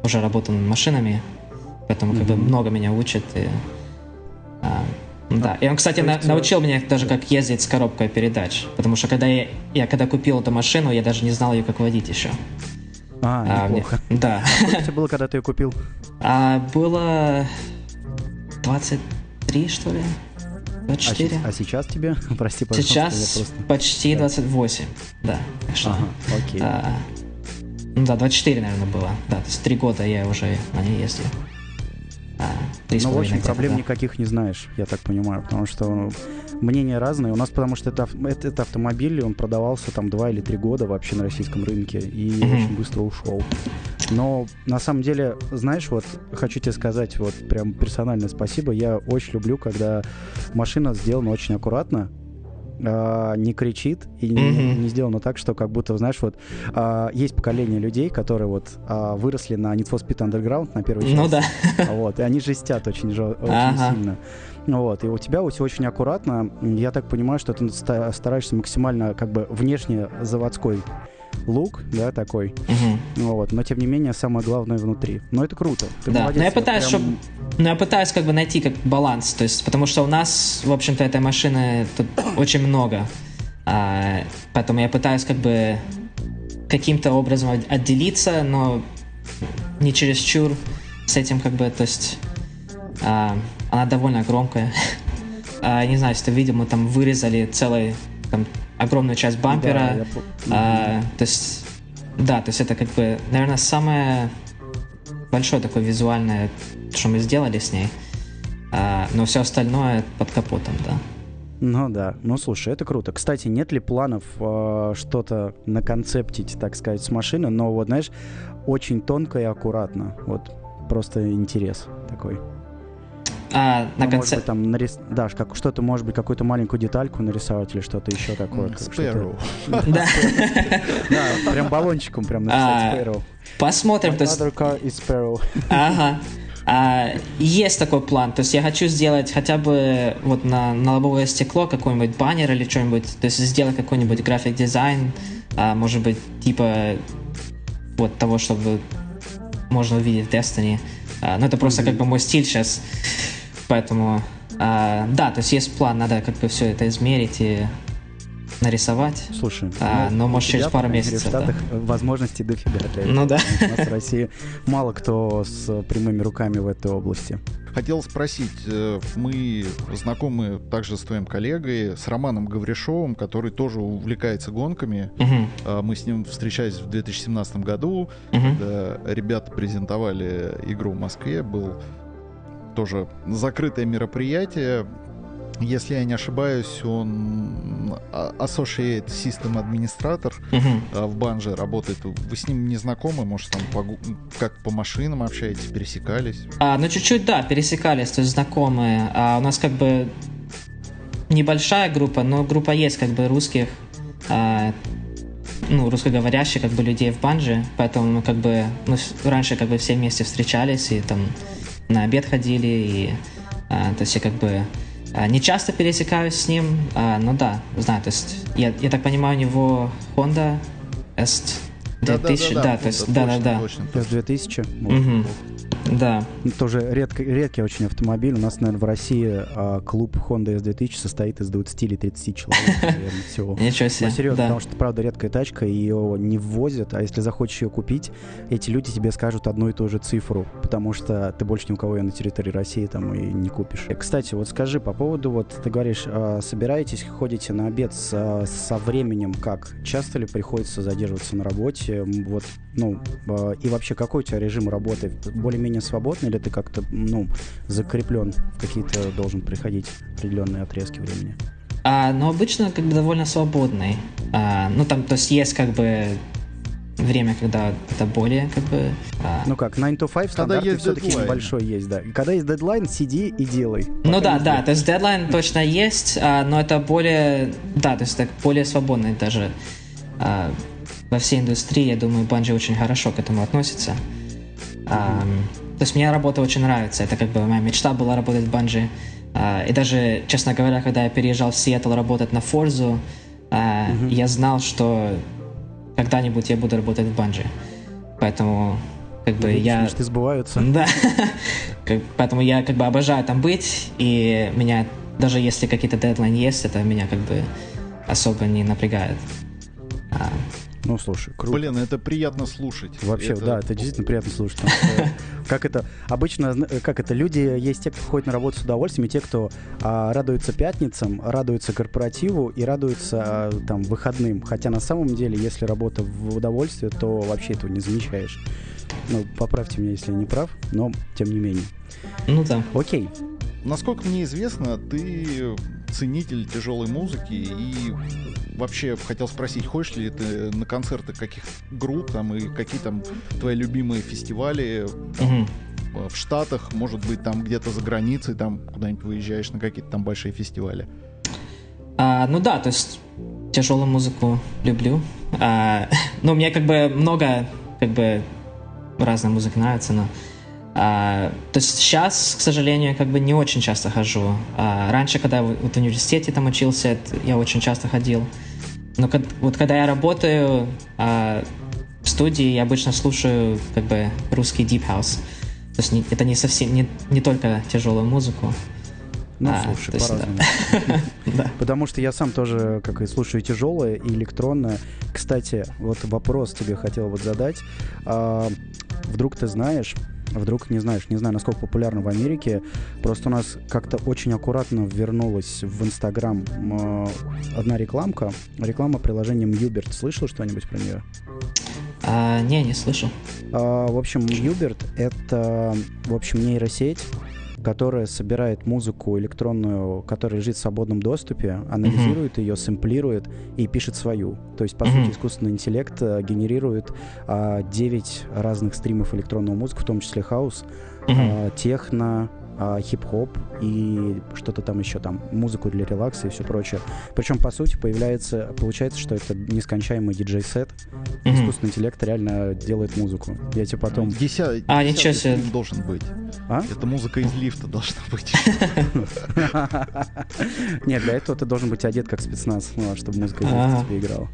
уже работал над машинами, поэтому как бы много меня учит. И, а, да, и он, кстати, на- научил меня даже как ездить с коробкой передач, потому что когда я, я когда купил эту машину, я даже не знал ее как водить еще. А, А, мне- да. Сколько тебе было, когда ты ее купил? А, было 23, что ли? А, 24? се- а сейчас тебе? Прости, пожалуйста, Сейчас просто... почти 28, да. Так что, Ага, окей. а, ну да, 24, наверное, было. Да, то есть три года я уже на ней ездил. Ну, в общем, проблем да. никаких не знаешь, я так понимаю, потому что мнения разные. У нас потому что это, это- этот автомобиль, он продавался там два или три года вообще на российском рынке и Мгм. очень быстро ушел. Но на самом деле, знаешь, вот хочу тебе сказать вот прям персональное спасибо. Я очень люблю, когда машина сделана очень аккуратно, а, не кричит и не, не сделано так, что как будто, знаешь, вот а, есть поколение людей, которые вот а, выросли на Need for Speed Underground на первой части. Ну да. Вот, и они жестят очень, очень Ага. сильно. Вот, и у тебя все очень аккуратно. Я так понимаю, что ты ста- стараешься максимально как бы внешне заводской лук, да, такой. Мгм. Вот, но тем не менее самое главное внутри. Но это круто. Ты Да, молодец, но я пытаюсь, прям- чтобы... Ну, я пытаюсь как бы найти как баланс, то есть, потому что у нас, в общем-то, этой машины тут очень много. А, поэтому я пытаюсь как бы каким-то образом от- отделиться, но не чересчур с этим как бы, то есть а, она довольно громкая. А, не знаю, если ты видел, мы там вырезали целый, там, огромную часть бампера. Да, я А, то есть, да, то есть это как бы, наверное, самое большое такое визуальное, что мы сделали с ней. А, но все остальное под капотом, да. Ну да, ну слушай, это круто. Кстати, нет ли планов э, что-то наконцептить, так сказать, с машины, но вот, знаешь, очень тонко и аккуратно. Вот просто интерес такой. А, на Ну, конце... Может быть, там нарис... Да, как что-то, может быть, какую-то маленькую детальку нарисовать или что-то еще такое. Sparrow. Да. Да, прям баллончиком прям написать А, Sparrow. Посмотрим, то есть... Another car is Sparrow. Ага. А, есть такой план. То есть я хочу сделать хотя бы вот на, на лобовое стекло какой-нибудь баннер или что-нибудь. То есть сделать какой-нибудь график дизайн. а, может быть, типа вот того, чтобы можно увидеть в Destiny. А, но это просто как бы мой стиль сейчас. Поэтому а, да, то есть есть план, надо как бы все это измерить и нарисовать. Слушай, А, но, у может, тебя, через пару месяцев, В Штатах возможностей дофига для этого. Ну да. У нас в России мало кто с прямыми руками в этой области. Хотел спросить, э, мы знакомы также с твоим коллегой, с Романом Гавришовым, который тоже увлекается гонками. А, Мы с ним встречались в 2017 году, мгм. когда ребята презентовали игру в Москве, был тоже закрытое мероприятие. Если я не ошибаюсь, он а- Associate System Administrator Мгм. а, в Банже работает. Вы с ним не знакомы? Может, там по как по машинам общаетесь, пересекались? А, ну, чуть-чуть, да, пересекались, то есть знакомые. А у нас как бы небольшая группа, но группа есть как бы русских, а, ну, русскоговорящих как бы людей в банже, поэтому мы как бы, с- раньше как бы все вместе встречались и там на обед ходили, и а, то есть я как бы а, не часто пересекаюсь с ним, а, но да, знаю, то есть я, я так понимаю, у него Honda S 2000, да, то есть, да, да, да. Точно, Сейчас 2000. вот. Мгм. Да. Тоже редко, редкий очень автомобиль. У нас, наверное, в России а, клуб Honda S2000 состоит из 20 или 30 человек, наверное, всего. Ничего себе. Ну, серьезно, да. потому что, правда, редкая тачка, ее не ввозят, а если захочешь ее купить, эти люди тебе скажут одну и ту же цифру, потому что ты больше ни у кого ее на территории России там и не купишь. Кстати, вот скажи по поводу, вот ты говоришь, а, собираетесь, ходите на обед с- со временем как? Часто ли приходится задерживаться на работе? Вот, ну, а, и вообще, какой у тебя режим работы? Более-менее свободный или ты как-то, ну, закреплен в какие-то, должен приходить определенные отрезки времени? А, но обычно как бы довольно свободный. А, ну там, то есть есть как бы время, когда это более как бы... а, Ну как, 9 to 5 стандарт есть все-таки небольшой есть, да. Когда есть дедлайн, сиди и делай. ну да, да, то есть дедлайн точно есть, а, но это более, да, то есть так более свободный даже. А, во всей индустрии, я думаю, Bungie очень хорошо к этому относится. А, то есть мне работа очень нравится, это как бы моя мечта была работать в Bungie. А, и даже, честно говоря, когда я переезжал в Сиэтл работать на Форзу, а, я знал, что когда-нибудь я буду работать в Bungie. Поэтому, как бы, Видишь, я... мечты сбываются. Да. Поэтому я как бы обожаю там быть, и меня, даже если какие-то дедлайн есть, это меня как бы особо не напрягает. Ну, слушай, круто. Блин, это приятно слушать. Вообще, Это- да, это действительно приятно слушать. Как это обычно, как это, люди есть те, кто ходит на работу с удовольствием, и те, кто а, радуются пятницам, радуются корпоративу и радуются а, там выходным. Хотя на самом деле, если работа в удовольствие, то вообще этого не замечаешь. Ну, поправьте меня, если я не прав, но тем не менее. ну да. Окей, Насколько мне известно, ты ценитель тяжелой музыки и вообще хотел спросить, ходишь ли ты на концерты каких групп там и какие там твои любимые фестивали там, э, в Штатах, может быть, там где-то за границей, там куда-нибудь выезжаешь на какие-то там большие фестивали. А, ну да, то есть тяжелую музыку люблю. А, ну, мне как бы много, как бы разная музыка нравится, но а, то есть сейчас, к сожалению, как бы не очень часто хожу. А, раньше, когда я вот в университете там учился, я очень часто ходил. Но кад- вот когда я работаю а, в студии, я обычно слушаю как бы русский deep house. То есть не- это не совсем не, не только тяжелую музыку. ну А, слушай, по-разному. Да. Потому что я сам тоже, как и слушаю тяжелое и электронное. Кстати, вот вопрос тебе хотел вот задать. А, вдруг ты знаешь, вдруг не знаешь, не знаю, насколько популярно в Америке, просто у нас как-то очень аккуратно вернулась в Инстаграм м, одна рекламка, реклама приложением Юберт. Слышал что-нибудь про нее? А, не, не слышал. А, в общем, Юберт — это, в общем, нейросеть, которая собирает музыку электронную, которая лежит в свободном доступе, анализирует ее, сэмплирует и пишет свою. То есть, по Мгм. сути, искусственный интеллект э, генерирует а, 9 разных стримов электронного музыки, в том числе хаус, Мгм. а, техно, а, хип-хоп и что-то там еще там, музыку для релакса и все прочее. Причем, по сути, появляется, получается, что это нескончаемый диджей-сет. Мгм. Искусственный интеллект реально делает музыку. Я тебе потом... Деся- А, десятый ничего себе. должен быть. А? Это музыка из лифта должна быть. Нет, для этого ты должен быть одет как спецназ, ну, а чтобы музыка из Ага. тебе играла.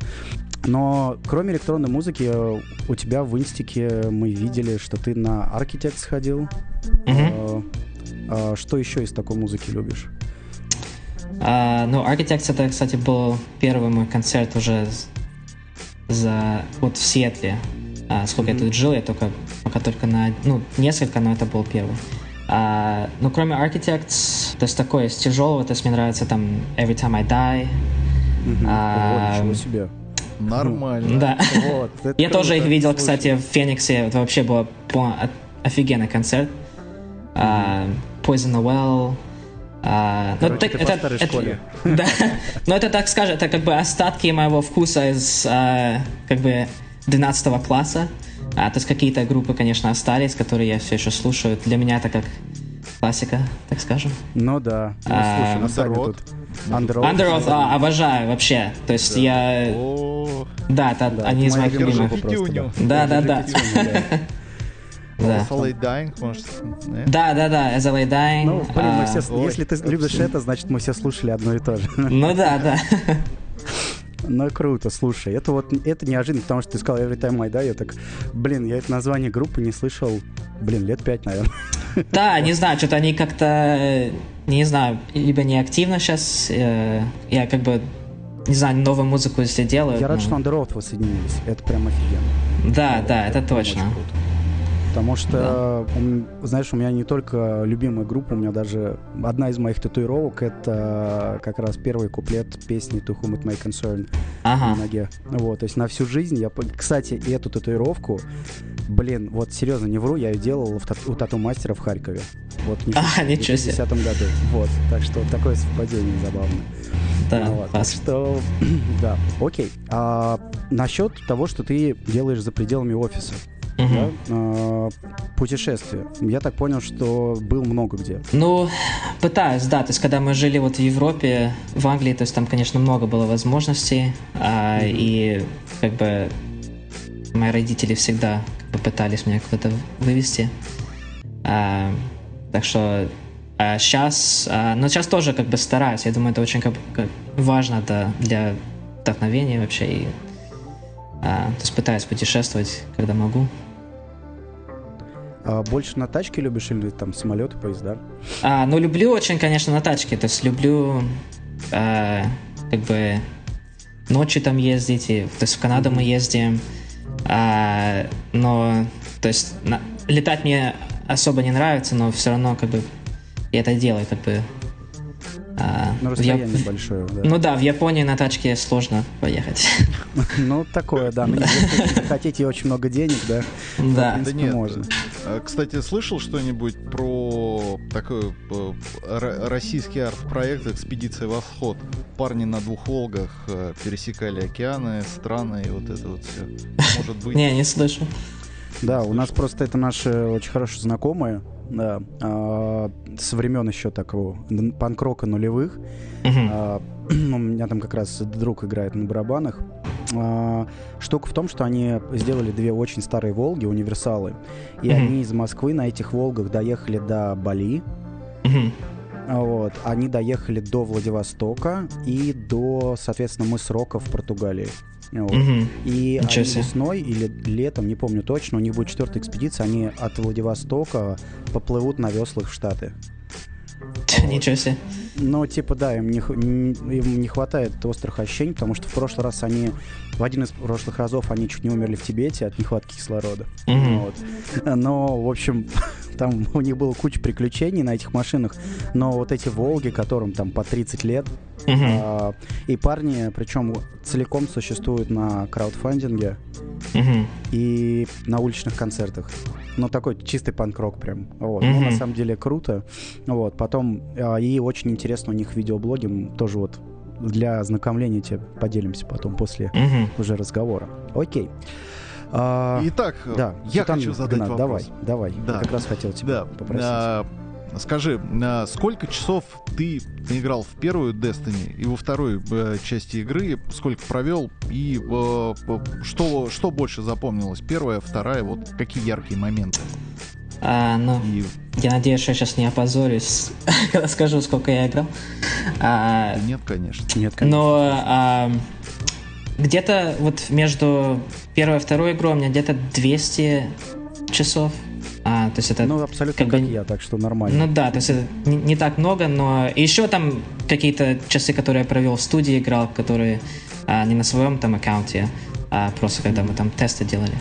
Но кроме электронной музыки, э, у тебя в инстике мы видели, что ты на Architect сходил. Мгм. А Что еще из такой музыки любишь? А, ну, Architects это, кстати, был первый мой концерт уже за вот в Сиэтле. А, сколько я тут жил, я только пока только на ну несколько, но это был первый. А, ну, кроме Architects, то есть такое из тяжелого, то есть мне нравится там Every Time I Die. Мгм. А, Ого, ничего себе. Нормально. Да. Вот, Я тоже их видел, кстати, в Фениксе. Это вообще был по- о- офигенный концерт. А, Poison the Well. А, ну, Короче, так- ты по это, старой это- школе. Да, но это так скажем, это как бы остатки моего вкуса из а, как бы 12 класса. А, то есть какие-то группы, конечно, остались, которые я все еще слушаю. Для меня это как классика, так скажем. Ну да. Ну, А, слушай. Under Oath, а, обожаю вообще. То есть я... Да, это Да, они из моих любимых. Да, да, да. Да. Да. Solid Dying, может, не? Да, да, да, As I Dying. Ну, блин, мы а, все, ой, если ты любишь это, значит мы все слушали одно и то же. Ну да, да. Ну, круто, слушай. Это вот, это неожиданно, потому что ты сказал Every Time I Die, я так, блин, я это название группы не слышал, блин, лет пять, наверное. Да, не знаю, что-то они как-то, э, не знаю, либо не активно сейчас. Я как бы, не знаю, новую музыку если делаю. Я рад, ну, что Underoath воссоединились. Это прям офигенно. Да, да, это Прям точно. Потому что, м, знаешь, у меня не только любимая группа, у меня даже одна из моих татуировок это как раз первый куплет песни To Whom It May Concern на Ага. ноге. Вот, то есть на всю жизнь я... Кстати, и эту татуировку, блин, вот серьезно, не вру, я ее делал у тату-мастера в Харькове. Вот не А, в ничего себе. 2010 году. Вот, так что вот такое совпадение забавное. Да, вот, так что, да, окей. А насчет того, что ты делаешь за пределами офиса, Мгм. да, а, путешествия. Я так понял, что был много где. Ну, пытаюсь, да. То есть, когда мы жили вот в Европе, в Англии, то есть там, конечно, много было возможностей. а, И как бы мои родители всегда как бы, пытались меня куда-то вывести. А, так что сейчас, но сейчас тоже как бы стараюсь. Я думаю, это очень как как важно да, для вдохновения вообще. И, а, то есть пытаюсь путешествовать, когда могу. А больше на тачке любишь или там самолеты, поезда? А, ну, люблю очень, конечно, на тачке. То есть люблю а, как бы ночью там ездить. И, то есть в Канаду мы ездим. А, но, то есть на- летать мне особо не нравится, но все равно как бы я это делаю, как бы. А, На в Яп- расстояние большое, да. Ну да, в Японии на тачке сложно поехать. Ну, такое, да. Ну, Если хотите очень много денег, да, в Да. принципе, Да нет. можно. А, Кстати, слышал что-нибудь про такой э, российский арт-проект «Экспедиция Восход»? Парни на двух «Волгах» э, пересекали океаны, страны и вот это вот все. Может быть... Не, не слышу. Да, у нас просто это наши очень хорошие знакомые, да, а, со времен еще такого панк-рока нулевых. А, у меня там как раз друг играет на барабанах. А, штука в том, что они сделали две очень старые Волги, универсалы, и они из Москвы на этих Волгах доехали до Бали, Вот. Они доехали до Владивостока и до, соответственно, мыс Рока в Португалии. Вот. Мгм. И Ничего они себе. весной или летом, не помню точно, у них будет четвертая экспедиция, они от Владивостока поплывут на веслах в Штаты. Ничего себе. Ну, типа, да, им не, им не хватает острых ощущений, потому что в прошлый раз они, в один из прошлых разов они чуть не умерли в Тибете от нехватки кислорода. Мгм. Вот. Но, в общем, там у них было куча приключений на этих машинах, но вот эти «Волги», которым там по 30 лет, Мгм. а, и парни, причем целиком существуют на краудфандинге Мгм. и на уличных концертах. Ну, такой чистый панк-рок прям. Вот. Ну, Мгм. на самом деле круто. Вот. Потом, а, и очень интересно у них видеоблоги, тоже вот для ознакомления тебе поделимся потом после Мгм. уже разговора. Окей. А, Итак, да, я Султан хочу задать Гнат, вопрос. Давай, давай. Да. Я как раз хотел тебя Да, попросить. а, скажи, а, сколько часов ты играл в первую Destiny и во второй э, части игры, сколько провел и э, э, что, что больше запомнилось? Первая, вторая, вот какие яркие моменты? А, ну, И Я надеюсь, что я сейчас не опозорюсь, когда скажу, сколько я играл. А, нет, конечно. Нет, конечно. но а, где-то вот между первой и второй игрой у меня где-то 200 часов. А, то есть это... Ну, абсолютно как как, бы- я, так что нормально. Ну да, то есть это не, не так много, но еще там какие-то часы, которые я провел в студии, играл, которые а, не на своем там аккаунте, а просто когда мы там тесты делали.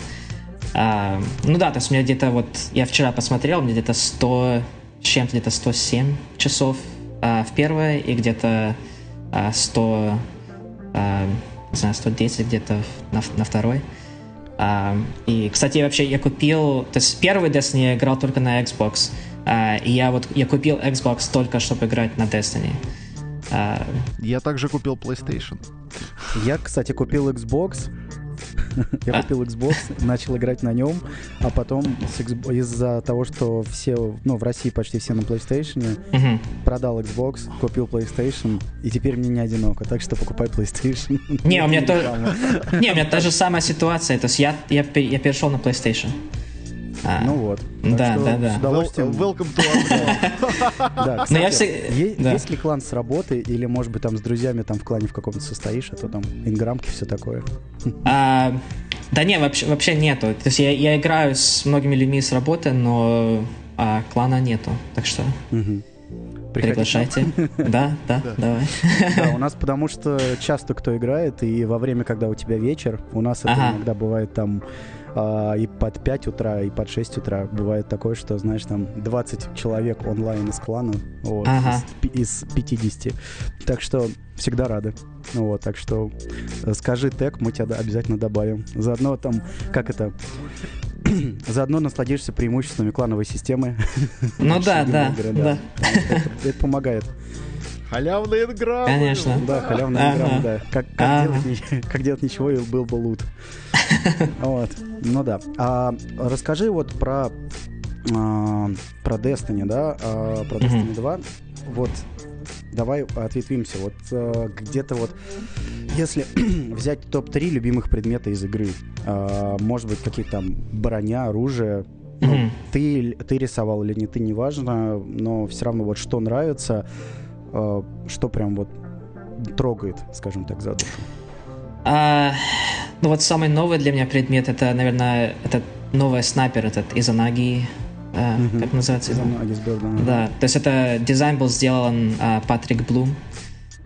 А, ну да, то есть у меня где-то вот, я вчера посмотрел, у меня где-то 100, с чем-то где-то 107 часов а, в первой и где-то а, 100, а, не знаю, 110 где-то на, на второй. А, и, кстати, вообще я купил... То есть первый Destiny я играл только на Xbox, А, и я вот я купил Xbox только чтобы играть на Destiny. А, Я также купил PlayStation. Я, кстати, купил Xbox. Я купил Xbox, начал играть на нем, а потом из-за того, что все, ну, в России почти все на PlayStation, продал Xbox, купил PlayStation, и теперь мне не одиноко, так что покупай PlayStation. Не, у меня тоже-. Не, у меня та же самая ситуация. То есть я, я перешел на PlayStation. А, Ну вот. Да, да, да. С удовольствием. Wel- Welcome to our. Да, Но я кстати, всег- е- да. есть ли клан с работы, или, может быть, там с друзьями там в клане в каком-то состоишь, а то там инграмки, все такое. А, да не, вообще, вообще нету. То есть я, я играю с многими людьми с работы, но а, клана нету. Так что нам. приглашайте. Да, да, давай. Да, у нас потому что часто кто играет, и во время, когда у тебя вечер, у нас это иногда бывает там а, и под 5 утра, и под 6 утра. Бывает такое, что, знаешь, там 20 человек онлайн из клана, вот, Ага. из, из 50. Так что всегда рады. Ну Вот, так что э, скажи тег, мы тебя обязательно добавим. Заодно там, как это, заодно насладишься преимуществами клановой системы. Ну да, да, да. Это, это помогает. Халявные граммы. Конечно. Да, халявная Ага. игра, да. Как, как, Ага. делать, как делать ничего и был бы лут. Вот. Ну да. А, расскажи вот про, а, про Destiny, да, а, про. Destiny 2. Вот давай ответвимся. Вот э, где-то вот, если взять топ-3 любимых предмета из игры, а, может быть, какие-то там броня, оружие, ну, ты, ты рисовал или не ты, неважно, но все равно вот что нравится, что прям вот трогает, скажем так, за душу. А, ну вот самый новый для меня предмет это, наверное, этот новый снайпер, этот Изанаги, а, Мгм. как называется? его? Из Агисберга. Да, то есть это дизайн был сделан а, Патрик Блум,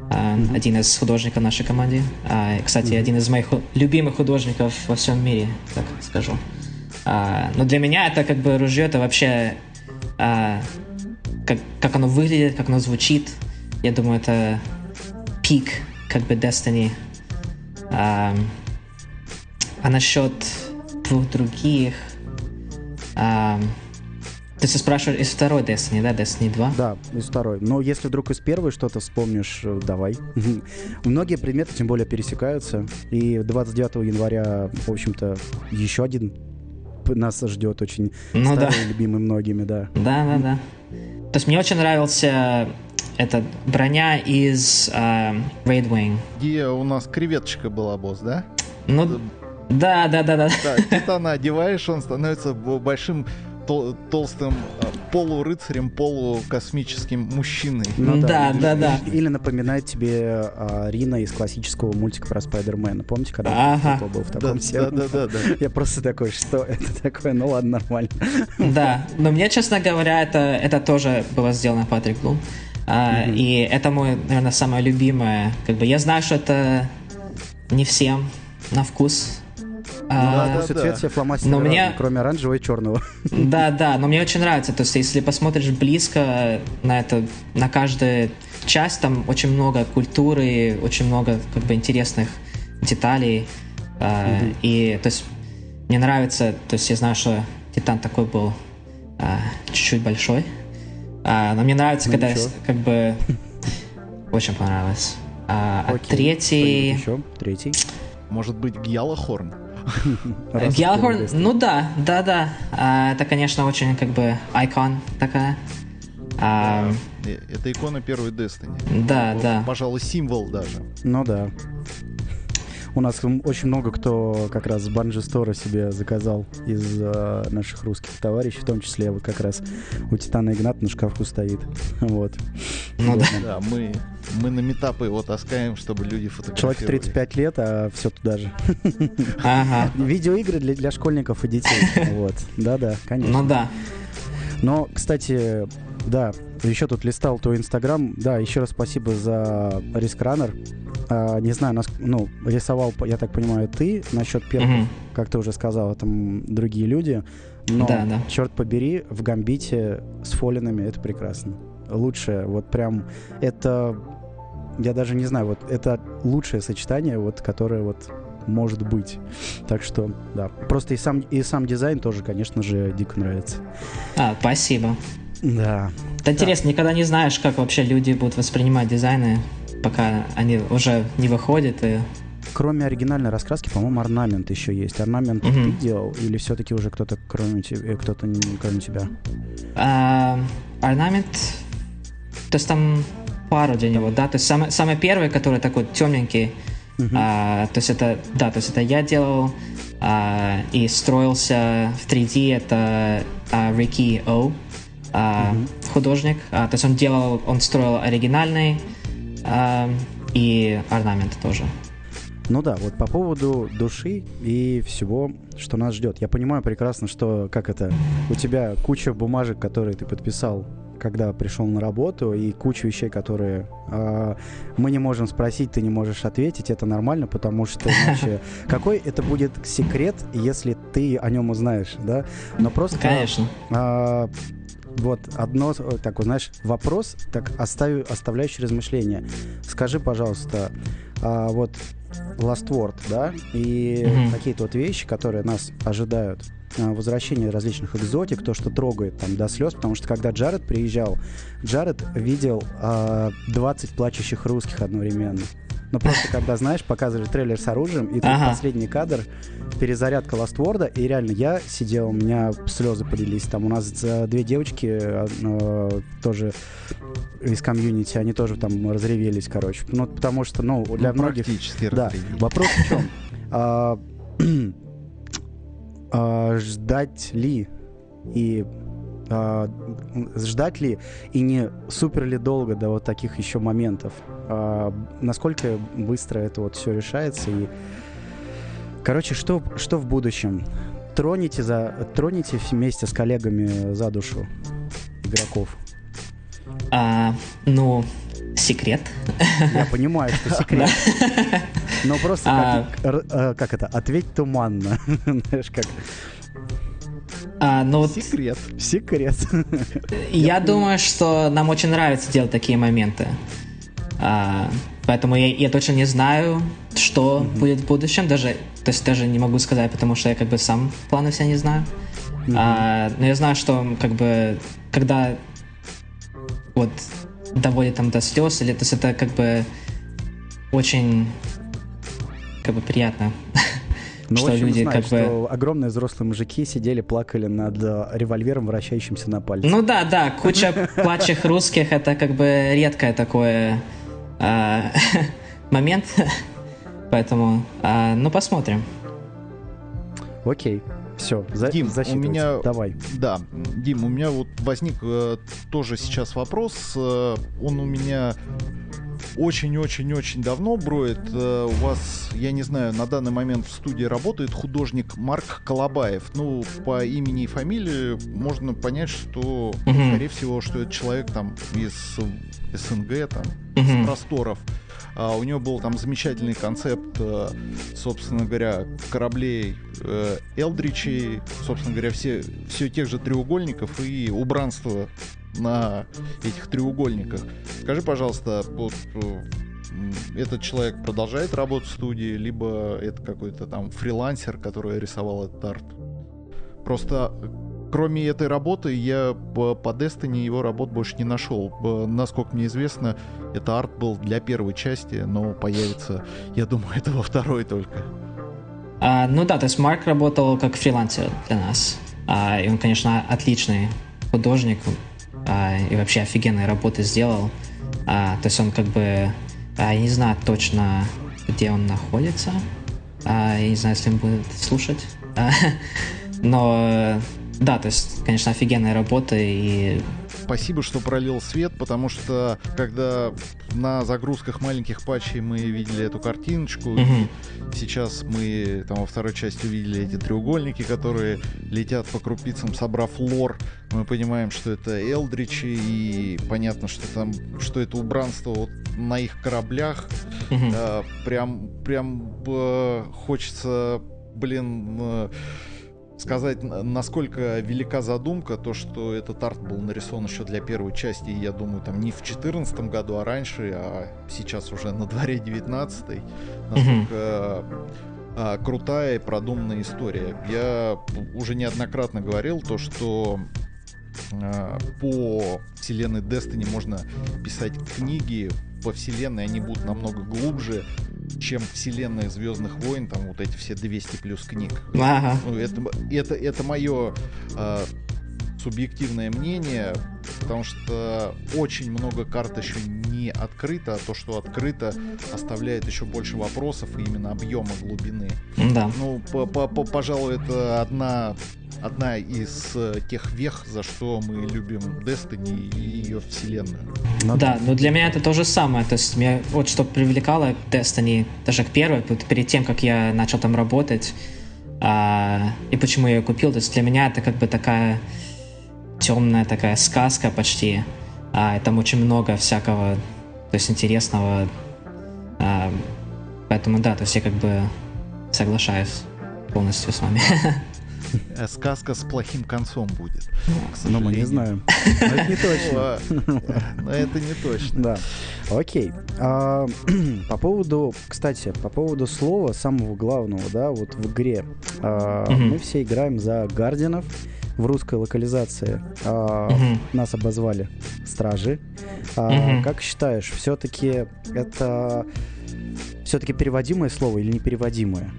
а, один из художников нашей команды. А, кстати, один из моих любимых художников во всем мире, так скажу. А, но для меня это как бы ружье, это вообще а, как, как оно выглядит, как оно звучит. Я думаю, это пик как бы Destiny. А, а насчет двух других... а, ты спрашиваешь из второй Destiny, да, Destiny 2? Да, из второй. Но если вдруг из первой что-то вспомнишь, э, давай. Многие предметы, тем более, пересекаются. И 29 января, в общем-то, еще один нас ждет очень Ну да. старый, любимый многими, да. Да, да, да. То есть мне очень нравился эта броня из а, Raid Wing. Где у нас креветочка была, босс, да? Ну, да, да, да, да. Да, титана одеваешь, он становится большим тол- толстым а, полурыцарем, полукосмическим мужчиной. Ну Да, или- да, да. Или напоминает тебе а, Рина из классического мультика про Спайдермена. Помните, когда Ага. был в Да, таком да, сером? да, да, да. Я просто такой, что это такое? Ну ладно, нормально. Да, но мне, честно говоря, это, это тоже было сделано Патрик Блум. А, И это мой, наверное, самое любимое. Как бы я знаю, что это не всем на вкус. А, да, Вкус и цвет все фломастеры Но мне- кроме оранжевого и черного. Да, да, но мне очень нравится. То есть, если посмотришь близко на это, на каждую часть, там очень много культуры, очень много как бы интересных деталей. А, И то есть мне нравится, то есть я знаю, что Титан такой был а, чуть-чуть большой. А, но мне нравится, Ну, когда ничего. как бы очень понравилось. А, а Окей. третий. Что-нибудь еще? Третий. Может быть, Гелхорн, первый ну да, да, да. А, это, конечно, очень как бы айкон такая. А, Это икона первой Destiny. да, Вот, да. Пожалуй, символ даже. Ну да. У нас очень много кто как раз с Банджи Стора себе заказал из э, наших русских товарищей, в том числе вот как раз у Титана Игнат на шкафу стоит. Вот. Ну да. Да, мы, мы на метапы его таскаем, чтобы люди фотографировали. Человек 35 лет, а все туда же. Ага. Видеоигры для, для школьников и детей. Вот. Да-да, конечно. Ну да. Но, кстати, да, еще тут листал твой инстаграм. Да, еще раз спасибо за рискранер. А, не знаю, нас, ну, рисовал, я так понимаю, ты. Насчет первых, Мгм. как ты уже сказал, там другие люди. Но, Да, да. черт побери, в гамбите с фолинами это прекрасно. Лучшее, вот прям, это, я даже не знаю, вот это лучшее сочетание, вот, которое вот может быть. Так что, да. Просто и сам, и сам дизайн тоже, конечно же, дико нравится. А, спасибо. Да. Это интересно, никогда не знаешь, как вообще люди будут воспринимать дизайны, пока они уже не выходят. И... Кроме оригинальной раскраски, по-моему, орнамент еще есть. Орнамент Мгм. ты делал или все-таки уже кто-то кроме тебя, кто-то не- кроме тебя? А, орнамент, то есть там пару для него, да, то есть самый, самый первый, который такой темненький, а, то есть это, да, то есть это я делал а, и строился в 3D, это а, Ricky O, а, художник, А, то есть он делал, он строил оригинальный а, и орнамент тоже. Ну да, вот по поводу души и всего, что нас ждет. Я понимаю прекрасно, что как это, у тебя куча бумажек, которые ты подписал, когда пришел на работу, и куча вещей, которые а, мы не можем спросить, ты не можешь ответить. Это нормально, потому что иначе какой это будет секрет, если ты о нем узнаешь, да? Но просто Конечно. а, вот одно, э, такой, знаешь, вопрос, так оставю, оставляющий размышления. Скажи, пожалуйста, а, вот Last Word, да, и Мгм. какие-то вот вещи, которые нас ожидают, а, возвращение различных экзотик, то, что трогает там до слез, потому что когда Джаред приезжал, Джаред видел а, 20 плачущих русских одновременно. Но просто когда, знаешь, показывали трейлер с оружием, и тут Ага. последний кадр, перезарядка Ластворда, и реально я сидел, у меня слезы полились. Там у нас две девочки э, тоже из комьюнити, они тоже там разревелись, короче. Ну, потому что, ну, для Ну, многих... практически Да, разрядили. вопрос в чем? А, а, ждать ли и а, ждать ли и не супер ли долго до вот таких еще моментов? А, насколько быстро это вот все решается и короче что что в будущем троните за троните вместе с коллегами за душу игроков А, ну, секрет. я понимаю что секрет но просто А. э, как это ответь туманно знаешь как А, ну вот Секрет. секрет Я думаю, что нам очень нравится делать такие моменты. А, поэтому я, я точно не знаю, что будет в будущем. Даже, то есть даже не могу сказать, потому что я как бы сам планы все не знаю. А, но я знаю, что как бы когда вот доводит там до слез, или то есть это как бы очень как бы приятно. Ну, что в общем, люди знаешь, как бы... что огромные взрослые мужики сидели, плакали над э, револьвером, вращающимся на пальце. Ну да, да, куча плачущих русских это как бы редкое такое а, момент. Поэтому, а, ну посмотрим. Окей, все, за, Дим, у меня- Давай. Да, Дим, у меня вот возник э, тоже сейчас вопрос. э, он у меня очень-очень-очень давно броет. Э, у вас, я не знаю, на данный момент в студии работает художник Марк Колобаев. Ну, по имени и фамилии можно понять, что, Мгм. скорее всего, что это человек там из СНГ, там, Мгм. с просторов. А у него был там замечательный концепт, э, собственно говоря, кораблей э, Элдричей, собственно говоря, все, все тех же треугольников и убранство на этих треугольниках. Скажи, пожалуйста, вот э, этот человек продолжает работать в студии, либо это какой-то там фрилансер, который рисовал этот арт? Просто э, кроме этой работы я по, Destiny его работ больше не нашел. Б- Насколько мне известно, это арт был для первой части, но появится, я думаю, это во второй только. А, ну да, то есть Марк работал как фрилансер для нас. А, и он, конечно, отличный художник. А, и вообще офигенные работы сделал. А, то есть он как бы... а, я не знаю точно, где он находится. А, я не знаю, если он будет слушать. А, но да, то есть, конечно, офигенная работа и Спасибо, что пролил свет, потому что когда на загрузках маленьких патчей мы видели эту картиночку, и Мгм. сейчас мы там во второй части увидели эти треугольники, которые летят по крупицам, собрав лор, мы понимаем, что это Элдричи, и понятно, что там, что это убранство вот на их кораблях. Э, прям, прям э, хочется, блин, э, сказать, насколько велика задумка, то, что этот арт был нарисован еще для первой части, я думаю, там не в 2014 году, а раньше, а сейчас уже на дворе 19 Насколько э, крутая и продуманная история. Я уже неоднократно говорил то, что э, по вселенной Destiny можно писать книги по вселенной, они будут намного глубже, чем вселенная Звездных войн, там вот эти все 200 плюс книг. Ага. Ну, это, это, это мое э, субъективное мнение, потому что очень много карт еще не открыто, а то, что открыто, оставляет еще больше вопросов и именно объема глубины. Да. Ну, по -по -по пожалуй, это одна одна из тех вех, за что мы любим Destiny и ее вселенную. Ну, да, но для меня это то же самое. То есть меня вот что привлекало Destiny, даже к первой, вот перед тем, как я начал там работать, а, и почему я ее купил. То есть для меня это как бы такая темная такая сказка почти. А, там очень много всякого, то есть интересного. А, поэтому да, то есть я как бы соглашаюсь полностью с вами. Э, сказка с плохим концом будет. Но мы не знаем. Но это не точно. Но это не точно. Да. Окей. А, по поводу, кстати, по поводу слова самого главного, да, вот в игре. А, мы все играем за Гардианов в русской локализации а, угу. нас обозвали стражи. А, угу. Как считаешь, все-таки это все-таки переводимое слово или непереводимое?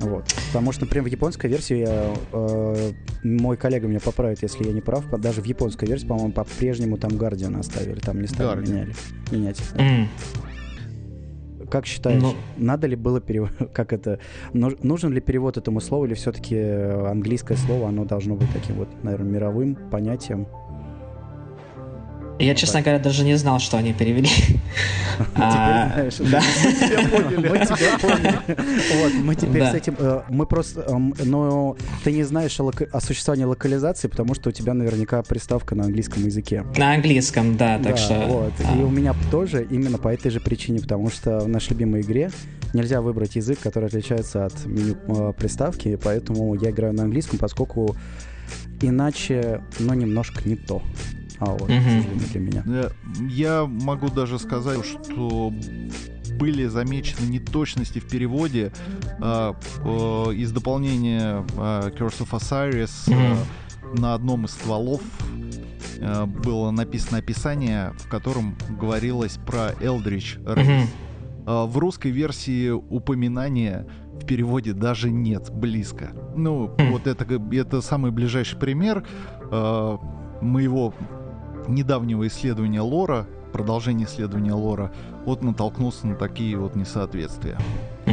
Вот. Потому что, например, в японской версии я, э, мой коллега меня поправит, если я не прав, даже в японской версии, по-моему, по-прежнему там Guardian оставили, там не стали меняли, менять. Да. Mm. Как считаешь, Но... Ну. надо ли было перевод, как это, нужен ли перевод этому слову, или все-таки английское слово, оно должно быть таким вот, наверное, мировым понятием? Я, честно говоря, даже не знал, что они перевели. А, теперь знаешь. Мы тебя поняли. Вот, мы теперь с этим... Э, мы просто... Но ты не знаешь о существовании локализации, потому что у тебя наверняка приставка на английском языке. На английском, да, так что... Вот. И а. у меня тоже именно по этой же причине, потому что в нашей любимой игре нельзя выбрать язык, который отличается от меню э, приставки, поэтому я играю на английском, поскольку иначе, но немножко не то. А вот, mm-hmm. для меня. Я могу даже сказать, что были замечены неточности в переводе э, э, из дополнения э, Curse of Osiris mm-hmm. на одном из стволов э, было написано описание, в котором говорилось про Eldritch Mm-hmm. Э, в русской версии упоминания в переводе даже нет, близко. Ну, mm-hmm. вот это, это самый ближайший пример э, моего недавнего исследования лора, продолжение исследования лора, вот натолкнулся на такие вот несоответствия,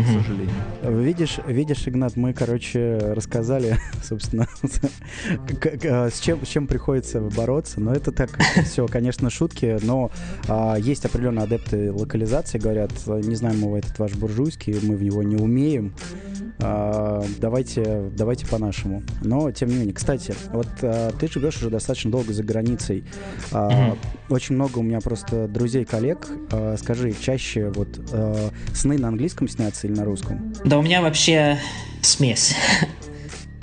к сожалению. Видишь, видишь, Игнат, мы, короче, рассказали, собственно, с чем, с чем приходится бороться. Но это так, все, конечно, шутки, но а, есть определенные адепты локализации, говорят, не знаем мы этот ваш буржуйский, мы в него не умеем. А, давайте, давайте по-нашему. Но, тем не менее, кстати, вот а, ты живешь уже достаточно долго за границей. А, mm-hmm. Очень много у меня просто друзей, коллег. А, скажи, чаще вот а, сны на английском снятся или на русском? Да у меня вообще смесь.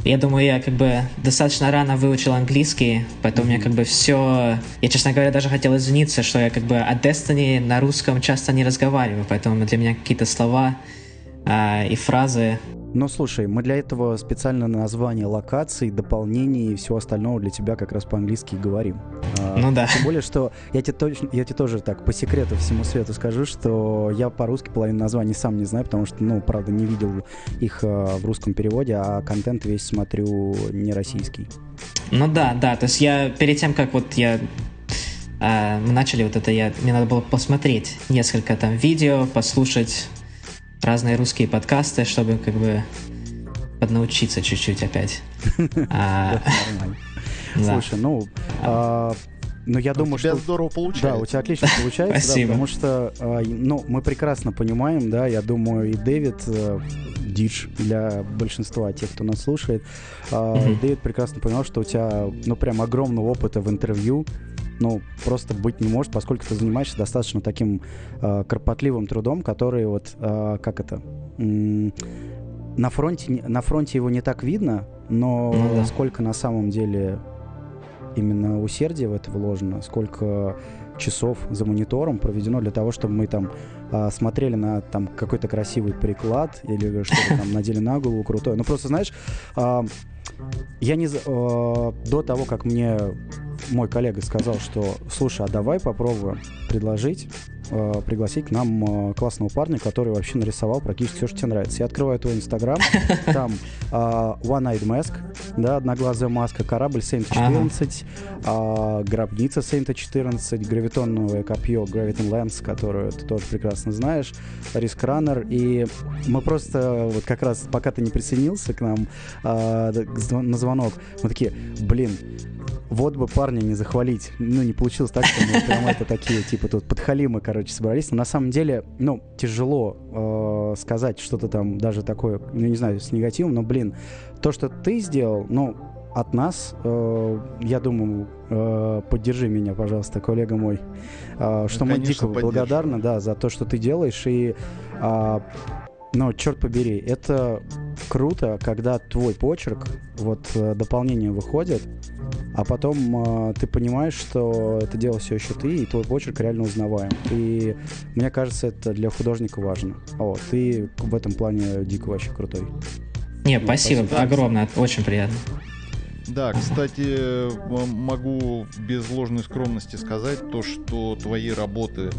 Я думаю, я как бы достаточно рано выучил английский, поэтому mm-hmm. как бы все... Я, честно говоря, даже хотел извиниться, что я как бы о Destiny на русском часто не разговариваю, поэтому для меня какие-то слова э, и фразы но слушай, мы для этого специально название локаций, дополнений и всего остального для тебя как раз по-английски говорим. А, ну да. Тем более, что я тебе, точно, я тебе тоже так по секрету всему свету скажу, что я по-русски половину названий сам не знаю, потому что, ну, правда, не видел их а, в русском переводе, а контент весь смотрю не российский. Ну да, да, то есть я перед тем, как вот я а, мы начали вот это, я, мне надо было посмотреть несколько там видео, послушать разные русские подкасты, чтобы как бы поднаучиться чуть-чуть опять. А, Слушай, ну, а, ну, я думаю, что... здорово получается. Да, у тебя отлично получается, Спасибо. потому что, а, ну, мы прекрасно понимаем, да, я думаю, и Дэвид э, дичь для большинства тех, кто нас слушает. Mm-hmm. Дэвид прекрасно понял, что у тебя, ну, прям огромного опыта в интервью, ну, просто быть не может, поскольку ты занимаешься достаточно таким э, кропотливым трудом, который вот, э, как это, на фронте, на фронте его не так видно, но ну, да. сколько на самом деле именно усердия в это вложено, сколько часов за монитором проведено для того, чтобы мы там а, смотрели на там какой-то красивый приклад или что-то там надели на голову крутое. Ну просто знаешь, а, я не... Э, до того, как мне мой коллега сказал, что, слушай, а давай попробуем предложить э, пригласить к нам э, классного парня, который вообще нарисовал практически все, что тебе нравится. Я открываю твой инстаграм, там э, One-Eyed Mask, да, одноглазая маска, корабль Сейнта 14, ага. э, гробница Сейнта 14, гравитонное копье Graviton Lens, которую ты тоже прекрасно знаешь, Риск Раннер, и мы просто вот как раз, пока ты не присоединился к нам э, на звонок, мы такие, блин, вот бы парня не захвалить. Ну, не получилось так, что мы прям это такие, типа, тут подхалимы, короче, собрались. Но на самом деле, ну, тяжело э, сказать что-то там даже такое, ну, не знаю, с негативом, но, блин, то, что ты сделал, ну, от нас, э, я думаю, э, поддержи меня, пожалуйста, коллега мой, э, что ну, мы дико благодарны, да, за то, что ты делаешь, и э, но, черт побери, это круто, когда твой почерк, вот э, дополнение выходит, а потом э, ты понимаешь, что это дело все еще ты, и твой почерк реально узнаваем. И мне кажется, это для художника важно. Вот, ты в этом плане дико вообще крутой. Не, ну, спасибо, спасибо огромное, очень приятно. Да, кстати, могу без ложной скромности сказать то, что твои работы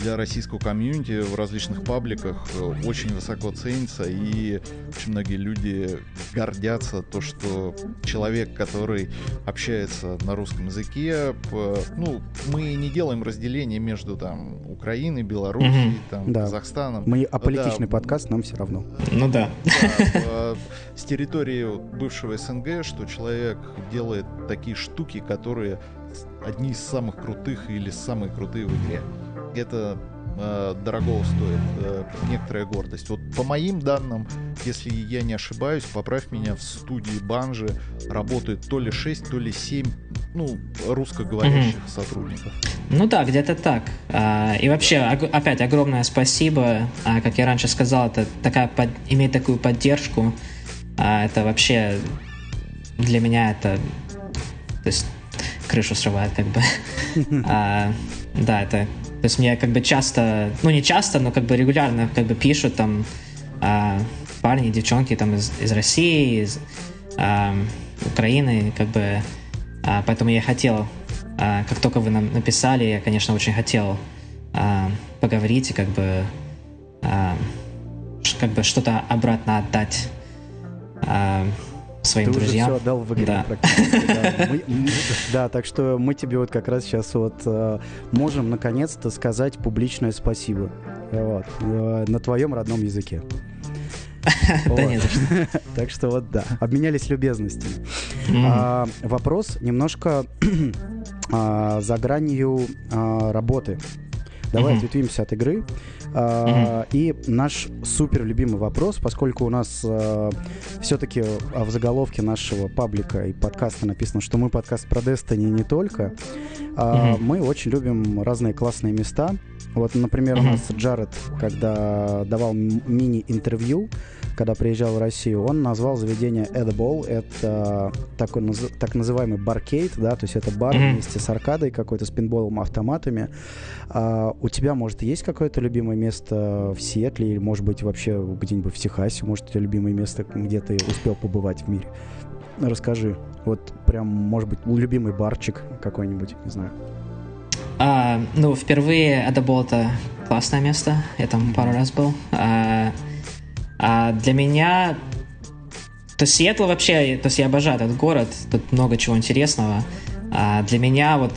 для российского комьюнити в различных пабликах э, очень высоко ценится, и очень многие люди гордятся то, что человек, который общается на русском языке, ну, мы не делаем разделения между там Украиной, Белоруссией, там, да. Казахстаном. Мы аполитичный да. подкаст, нам все равно. Ну да. да с территории бывшего СНГ, что человек делает такие штуки, которые одни из самых крутых или самые крутые в игре это э, дорогого стоит, э, некоторая гордость. Вот по моим данным, если я не ошибаюсь, поправь меня, в студии Банжи работает то ли 6, то ли 7 ну, русскоговорящих mm-hmm. сотрудников. Ну да, где-то так. А, и вообще, опять огромное спасибо. А, как я раньше сказал, это такая под, иметь такую поддержку. А, это вообще для меня это то есть крышу срывает как бы. да, это то есть мне как бы часто, ну не часто, но как бы регулярно как бы пишут там э, парни, девчонки там из, из России, из э, Украины, как бы, э, поэтому я хотел, э, как только вы нам написали, я, конечно, очень хотел э, поговорить и как бы, э, как бы что-то обратно отдать. Э, своим Ты друзьям. Уже все отдал в игре да. Да. Мы, да, так что мы тебе вот как раз сейчас вот э, можем наконец-то сказать публичное спасибо. Вот, э, на твоем родном языке. Да нет. Так что вот да, обменялись любезностями. А, вопрос немножко а, за гранью а, работы. Давай ответвимся от игры. Uh, и наш супер любимый вопрос, поскольку у нас uh, все-таки в заголовке нашего паблика и подкаста написано, что мы подкаст про Destiny не только, uh, мы очень любим разные классные места. Вот, например, у нас Джаред, когда давал мини-интервью, когда приезжал в Россию, он назвал заведение Edible. Это такой так называемый баркейт, да, то есть это бар mm-hmm. вместе с аркадой, какой-то с пинболом, автоматами. А, у тебя, может, есть какое-то любимое место в Сиэтле или, может быть, вообще где-нибудь в Техасе? Может, у тебя любимое место, где ты успел побывать в мире? Расскажи. Вот прям, может быть, любимый барчик какой-нибудь, не знаю. А, ну, впервые это классное место. Я там пару раз был. А, а для меня... То есть Сиэтл вообще... То есть я обожаю этот город, тут много чего интересного. А для меня вот,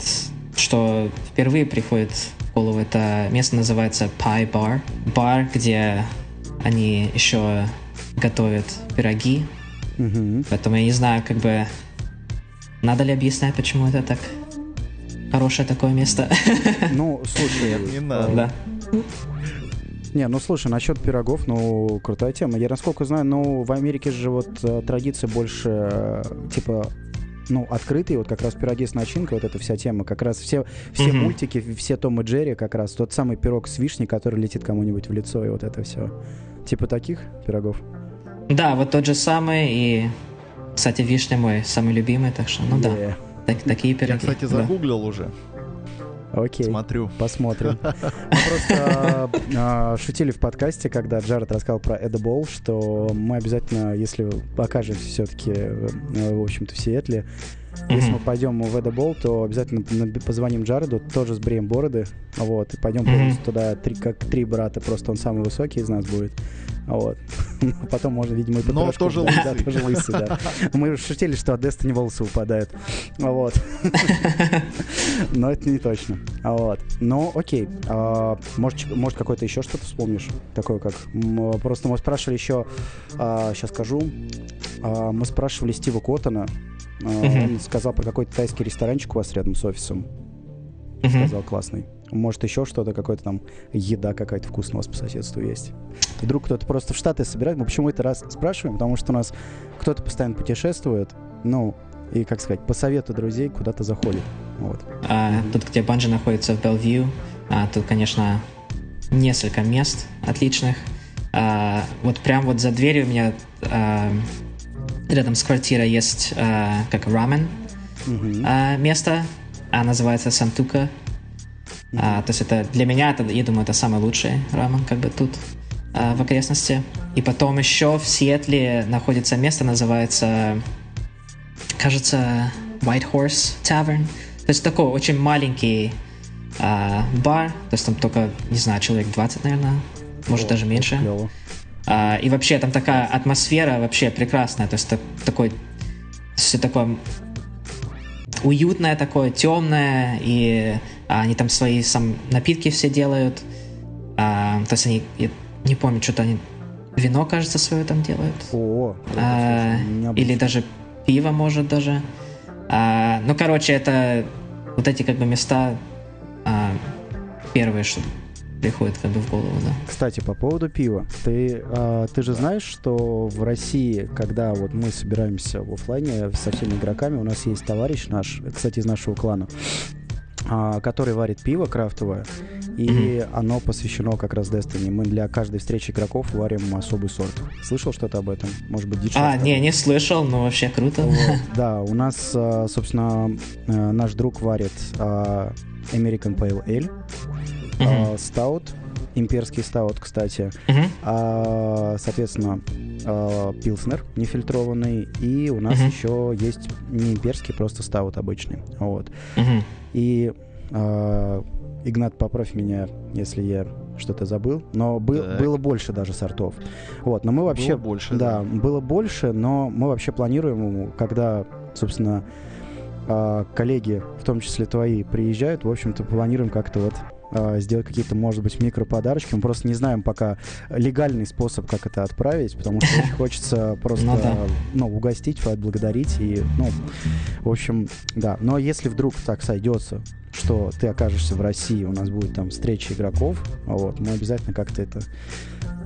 что впервые приходит голову, это место называется Pie Bar. Бар, где они еще готовят пироги. Mm-hmm. Поэтому я не знаю, как бы... Надо ли объяснять, почему это так хорошее такое место? Ну, слушай, не надо. Да. Не, ну слушай, насчет пирогов, ну, крутая тема. Я, насколько знаю, ну, в Америке же вот э, традиция больше, э, типа, ну, открытые, вот как раз пироги с начинкой, вот эта вся тема, как раз все, все mm-hmm. мультики, все Том и Джерри, как раз тот самый пирог с вишней, который летит кому-нибудь в лицо, и вот это все. Типа таких пирогов? Да, вот тот же самый, и, кстати, вишня мой самый любимый, так что, ну yeah. да, так, такие пироги. Я, кстати, загуглил да. уже. Окей. Смотрю. Посмотрим. Мы просто а, шутили в подкасте, когда Джаред рассказал про Эдабол, что мы обязательно, если окажемся все-таки, э, в общем-то, в Сиэтле, если мы пойдем в Эдабол, то обязательно позвоним Джареду, тоже с бреем бороды, вот, и пойдем туда, три, как три брата, просто он самый высокий из нас будет. Вот. Потом можно, видимо, и Но тоже лысый. Да, тоже лысый, да. Мы шутили, что от Destiny волосы выпадают. Вот. Но это не точно. Вот. Но окей. А, может, может какое-то еще что-то вспомнишь? Такое как... Просто мы спрашивали еще... Сейчас а, скажу. А, мы спрашивали Стива Коттона. Он сказал про какой-то тайский ресторанчик у вас рядом с офисом. Сказал классный. Может, еще что-то, какая-то там еда какая-то вкусная у вас по соседству есть. Вдруг кто-то просто в Штаты собирает. Мы почему это раз спрашиваем? Потому что у нас кто-то постоянно путешествует. Ну, и, как сказать, по совету друзей куда-то заходит. Вот. А, тут, где Банжи находится в Белвью, а, тут, конечно, несколько мест отличных. А, вот прям вот за дверью у меня а, рядом с квартирой есть а, как рамен mm-hmm. а, место, а называется Сантука. А, то есть это для меня, это, я думаю, это самый лучший рамен как бы тут а, в окрестности. И потом еще в Сиэтле находится место, называется, кажется, White Horse Tavern. То есть такой очень маленький а, бар, то есть там только, не знаю, человек 20, наверное, может О, даже меньше. А, и вообще там такая атмосфера вообще прекрасная, то есть так, такой все такое уютное такое, темное, и а, они там свои сам напитки все делают. А, то есть они, я не помню, что-то они вино, кажется, свое там делают. О, а, или даже пиво, может, даже. А, ну, короче, это вот эти как бы места а, первые, что приходит как бы в голову, да. Кстати, по поводу пива. Ты, а, ты же знаешь, что в России, когда вот мы собираемся в офлайне со всеми игроками, у нас есть товарищ наш, кстати, из нашего клана, а, который варит пиво крафтовое, и mm-hmm. оно посвящено как раз Destiny. Мы для каждой встречи игроков варим особый сорт. Слышал что-то об этом? Может быть, диджей? А, не, не слышал, но вообще круто. Вот, да, у нас, а, собственно, э, наш друг варит American Pale Ale, uh-huh. стаут, имперский стаут, кстати, а, соответственно, а, пилснер нефильтрованный, и у нас еще есть не имперский, просто стаут обычный, вот. И а, Игнат, поправь меня, если я что-то забыл, но бы, было больше даже сортов. Вот, но мы вообще... Было больше, да. Да, было больше, но мы вообще планируем, когда, собственно, коллеги, в том числе твои, приезжают, в общем-то, планируем как-то вот э, сделать какие-то, может быть, микроподарочки. Мы просто не знаем пока легальный способ, как это отправить, потому что очень хочется просто ну, да. ну, угостить, отблагодарить. И, ну, в общем, да. Но если вдруг так сойдется, что ты окажешься в России, у нас будет там встреча игроков, вот, мы обязательно как-то это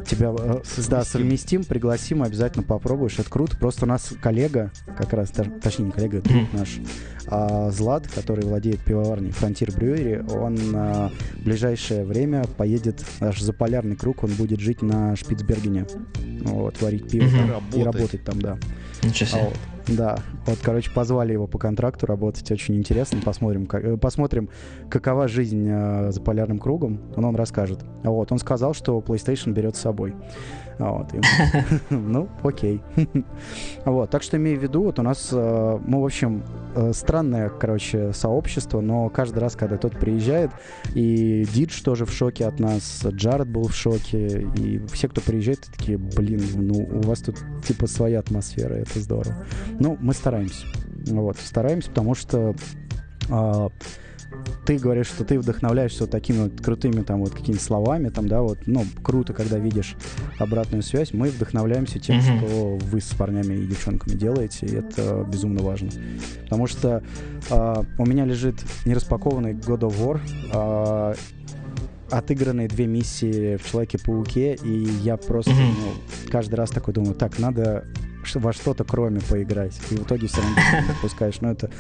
тебя э, совместим. да, совместим, пригласим, обязательно попробуешь. Это круто. Просто у нас коллега, как раз, точнее, не коллега, друг наш, а, Злат, который владеет пивоварней Frontier Brewery, он а, в ближайшее время поедет аж за полярный круг, он будет жить на Шпицбергене. Вот, варить пиво там, и работать там, да. Ничего себе. А вот. Да, вот, короче, позвали его по контракту работать, очень интересно, посмотрим, как, э, посмотрим, какова жизнь э, за полярным кругом, он, он расскажет. Вот, он сказал, что PlayStation берет с собой. Вот, и, ну, окей. вот, так что имею в виду, вот у нас, э, мы, в общем, э, странное, короче, сообщество, но каждый раз, когда тот приезжает, и Дидж тоже в шоке от нас, Джаред был в шоке, и все, кто приезжает, такие, блин, ну, у вас тут, типа, своя атмосфера, это здорово. Ну, мы стараемся. Вот, стараемся, потому что э, ты говоришь, что ты вдохновляешься вот такими вот крутыми там вот какими-то словами, там, да, вот, ну, круто, когда видишь обратную связь. Мы вдохновляемся тем, mm-hmm. что вы с парнями и девчонками делаете, и это безумно важно. Потому что э, у меня лежит нераспакованный God of War, э, отыгранные две миссии в Человеке-пауке, и я просто mm-hmm. ну, каждый раз такой думаю, так, надо во что-то кроме поиграть. И в итоге все равно не спускаешь. Но это,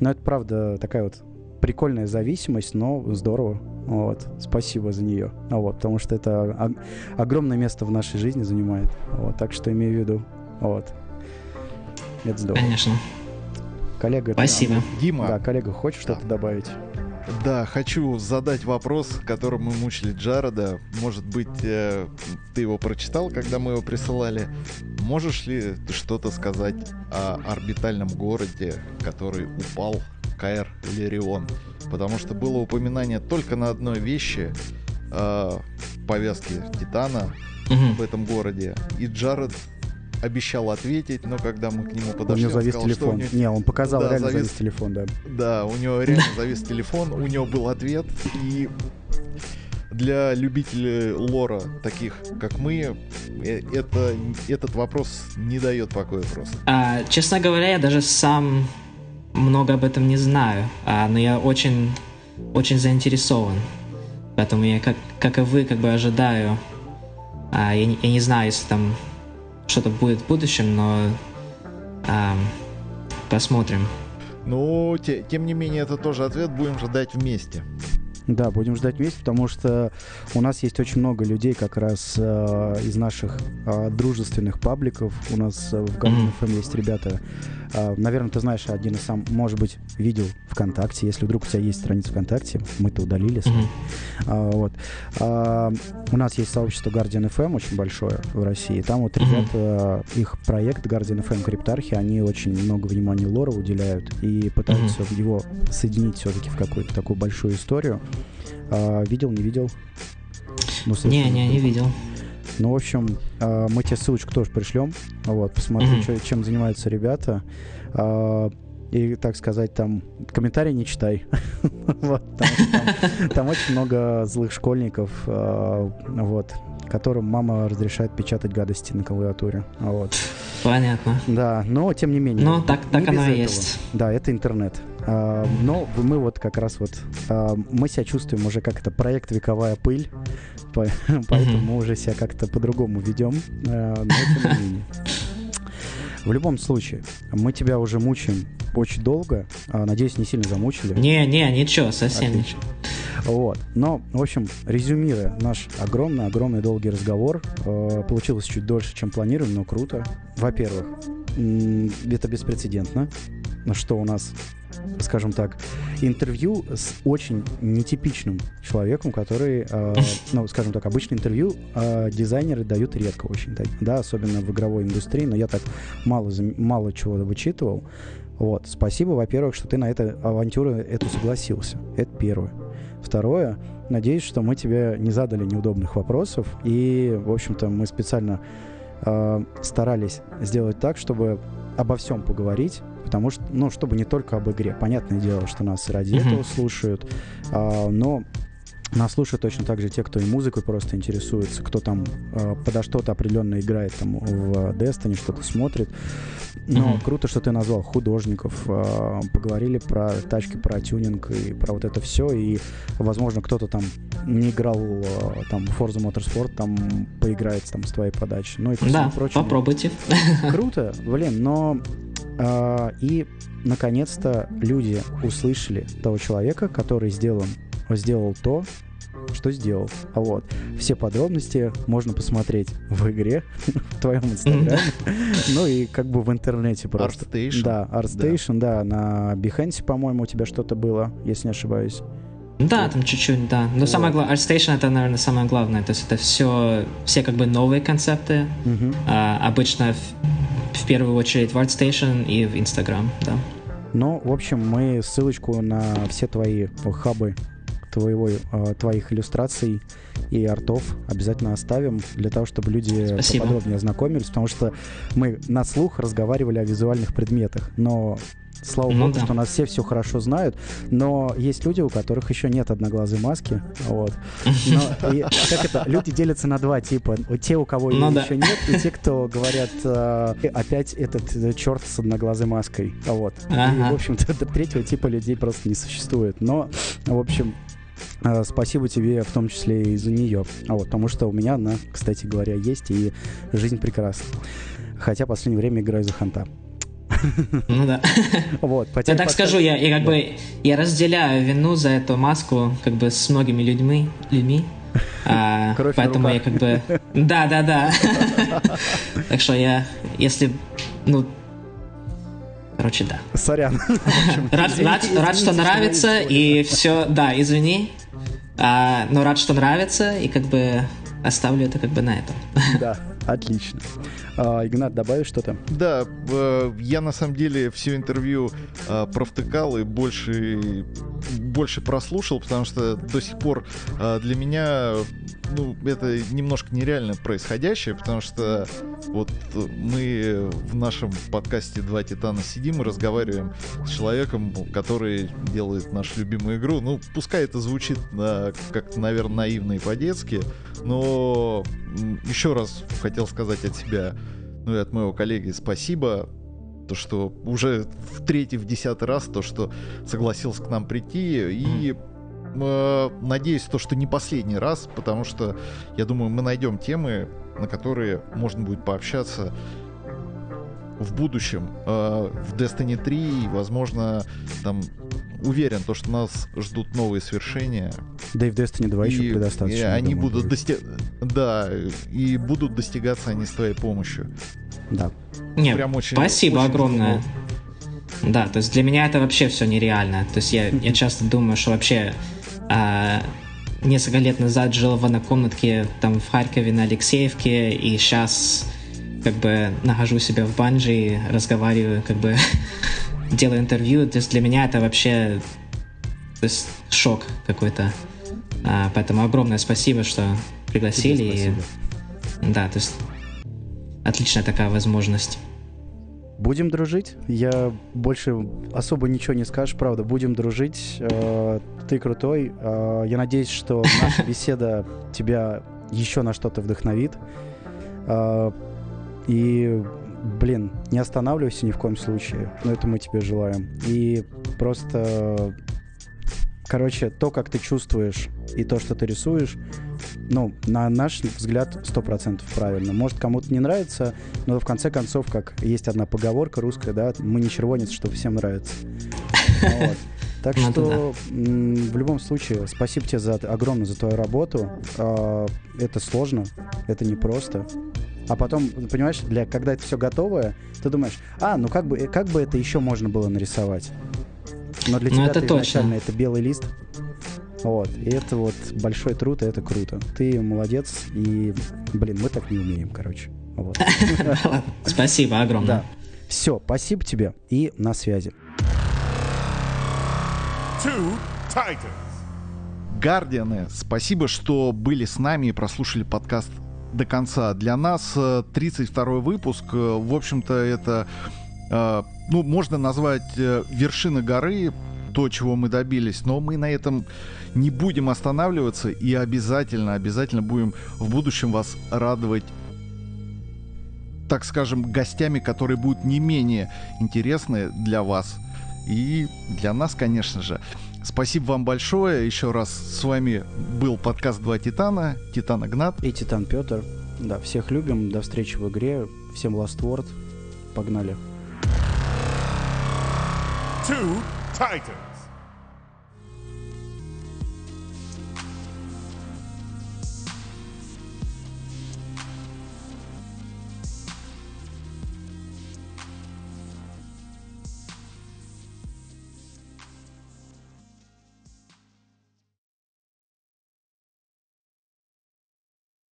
но это правда такая вот прикольная зависимость, но здорово. Вот. Спасибо за нее. Вот, потому что это огромное место в нашей жизни занимает. Вот, так что имею в виду. Вот. Это здорово. Конечно. Коллега, Спасибо. Ты, Дима. Да, коллега, хочешь да. что-то добавить? Да, хочу задать вопрос, которым мы мучили Джареда. Может быть, э, ты его прочитал, когда мы его присылали. Можешь ли ты что-то сказать о орбитальном городе, который упал, Каэр Лирион? Потому что было упоминание только на одной вещи э, повязки Титана Мгм. в этом городе. И Джаред обещал ответить, но когда мы к нему У подошли, него он завис сказал, что у телефон. него- Не, он показал, Да, реально завис. завис телефон, да. Да, у него реально завис телефон, у него был ответ, и для любителей лора, таких как мы, э, это, этот вопрос не дает покоя просто. А, честно говоря, я даже сам много об этом не знаю, а, но я очень, очень заинтересован. Поэтому я, как, как и вы, как бы ожидаю. А, я, я не знаю, если там что-то будет в будущем, но ам, посмотрим. Но, те- тем не менее, это тоже ответ будем ждать вместе. Да, будем ждать вместе, потому что у нас есть очень много людей как раз э, из наших э, дружественных пабликов. У нас э, в Мгм. FM есть ребята. э, наверное, ты знаешь, один из сам, может быть, видел ВКонтакте. Если вдруг у тебя есть страница ВКонтакте, мы-то удалили. Мгм. А, вот. А, у нас есть сообщество Guardian FM очень большое в России. Там вот ребята, их проект Guardian FM Криптархи, они очень много внимания лора уделяют и пытаются его соединить все-таки в какую-то такую большую историю. А, видел, не видел? Ну, Не, не, не видел. Ну, в общем, а, мы тебе ссылочку тоже пришлем. Вот, посмотри, Мгм. чё- чем занимаются ребята. А, И, так сказать, там комментарии не читай. Вот, там- Там очень много злых школьников, а, вот, которым мама разрешает печатать гадости на клавиатуре. Вот. Понятно. Да, но тем не менее. Ну, так, так оно и есть. Да, это интернет. А, но мы вот как раз вот а, мы себя чувствуем уже как это проект вековая пыль, по- поэтому мы уже себя как-то по-другому ведем. а, но тем не менее. В любом случае, мы тебя уже мучаем очень долго. Надеюсь, не сильно замучили. Не, не, ничего, совсем Отлично. Вот. Но, в общем, резюмируя наш огромный-огромный долгий разговор, получилось чуть дольше, чем планировали, но круто. Во-первых, это беспрецедентно, что у нас, скажем так, интервью с очень нетипичным человеком, который, э, ну, скажем так, обычно интервью э, дизайнеры дают редко очень, да, особенно в игровой индустрии, но я так мало, мало чего вычитывал. Вот, спасибо, во-первых, что ты на эту авантюру эту согласился. Это первое. Второе, надеюсь, что мы тебе не задали неудобных вопросов, и, в общем-то, мы специально э, старались сделать так, чтобы обо всем поговорить, потому что, ну, чтобы не только об игре. Понятное дело, что нас ради этого слушают, а, но нас слушают точно так же те, кто и музыкой просто интересуется, кто там э, подо что-то определенно играет там в Destiny, что-то смотрит. Но Мгм. круто, что ты назвал художников, э, поговорили про тачки, про тюнинг и про вот это все. И, возможно, кто-то там не играл э, там Forza Motorsport, там поиграет там с твоей подачи. Ну и Да, прочему. попробуйте. Круто, блин, но и наконец-то люди услышали того человека, который сделал, сделал то, что сделал. А вот все подробности можно посмотреть в игре, в твоем инстаграме, ну и как бы в интернете просто. ArtStation. Да, ArtStation, да, на Behance, по-моему, у тебя что-то было, если не ошибаюсь. Да, там чуть-чуть, да. Но самое главное, ArtStation это, наверное, самое главное. То есть это все, все как бы новые концепты. Мгм. А, обычно в, первую очередь в ArtStation и в Instagram, да. Ну, в общем, мы ссылочку на все твои хабы твоего, э, твоих иллюстраций и артов обязательно оставим для того, чтобы люди Спасибо. поподробнее ознакомились, потому что мы на слух разговаривали о визуальных предметах, но слава Ну богу, да. что нас все все хорошо знают, но есть люди, у которых еще нет одноглазой маски, вот. Но, и как это, люди делятся на два типа, те, у кого Ну ее да. еще нет, и те, кто говорят, э, опять этот э, черт с одноглазой маской, вот. И, Ага. в общем-то, третьего типа людей просто не существует. Но, в общем, э, спасибо тебе в том числе и за нее. А вот, потому что у меня она, кстати говоря, есть, и жизнь прекрасна. Хотя в последнее время играю за ханта. Ну да. Вот, Я так скажу, я, я как Да. бы я разделяю вину за эту маску как бы с многими людьми, людьми. А, Кровь поэтому я как бы да, да, да. Так что я, если ну Короче, да. Сорян. Рад, рад, рад что нравится, и все, да, извини. А, но рад, что нравится, и как бы оставлю это как бы на этом. Да, отлично. А, Игнат, добавишь что-то? Да, э, я на самом деле все интервью э, провтыкал и больше, больше прослушал, потому что до сих пор э, для меня ну, это немножко нереально происходящее, потому что вот мы в нашем подкасте «Два Титана» сидим и разговариваем с человеком, который делает нашу любимую игру. Ну, пускай это звучит э, как-то, наверное, наивно и по-детски, но еще раз хотел сказать от себя, ну и от моего коллеги спасибо, то, что уже в третий, в десятый раз, то, что согласился к нам прийти, и э, надеюсь, то, что не последний раз, потому что, я думаю, мы найдем темы, на которые можно будет пообщаться в будущем, э, в Destiny 3, и, возможно, там уверен, то, что нас ждут новые свершения. Да и в Destiny 2 еще предостаточно. И они думаю, будут дости... Да, и будут достигаться они с твоей помощью. Да. Не, Прям очень, спасибо очень огромное. Здорово. Да, то есть для меня это вообще все нереально. То есть я, я часто думаю, что вообще а, несколько лет назад жил в однокомнатке там в Харькове на Алексеевке, и сейчас как бы нахожу себя в банже, разговариваю, как бы делаю интервью. То есть для меня это вообще то есть шок какой-то. А, поэтому огромное спасибо, что пригласили. И, да, то есть отличная такая возможность. Будем дружить. Я больше особо ничего не скажешь, правда. Будем дружить. Э, ты крутой. Э, я надеюсь, что наша беседа тебя еще на что-то вдохновит. Э, и, блин, не останавливайся ни в коем случае. Но это мы тебе желаем. И просто короче, то, как ты чувствуешь и то, что ты рисуешь, ну, на наш взгляд, сто процентов правильно. Может, кому-то не нравится, но в конце концов, как есть одна поговорка русская, да, мы не червонец, что всем нравится. Вот. Так ну, что в любом случае, спасибо тебе за, огромное за твою работу. А, это сложно, это непросто. А потом, понимаешь, для, когда это все готовое, ты думаешь, а, ну как бы, как бы это еще можно было нарисовать? Но для ну, тебя это, это изначально это белый лист. Вот. И это вот большой труд, и это круто. Ты молодец, и, блин, мы так не умеем, короче. Вот. Спасибо огромное. Да. Все, спасибо тебе, и на связи. Гардианы, спасибо, что были с нами и прослушали подкаст до конца. Для нас 32 э, выпуск, э, в общем-то, это ну, можно назвать э, вершина горы, то, чего мы добились, но мы на этом не будем останавливаться и обязательно, обязательно будем в будущем вас радовать так скажем, гостями, которые будут не менее интересны для вас и для нас, конечно же. Спасибо вам большое. Еще раз с вами был подкаст «Два Титана». Титан Игнат. И Титан Петр. Да, всех любим. До встречи в игре. Всем Word. Погнали. Two Titans.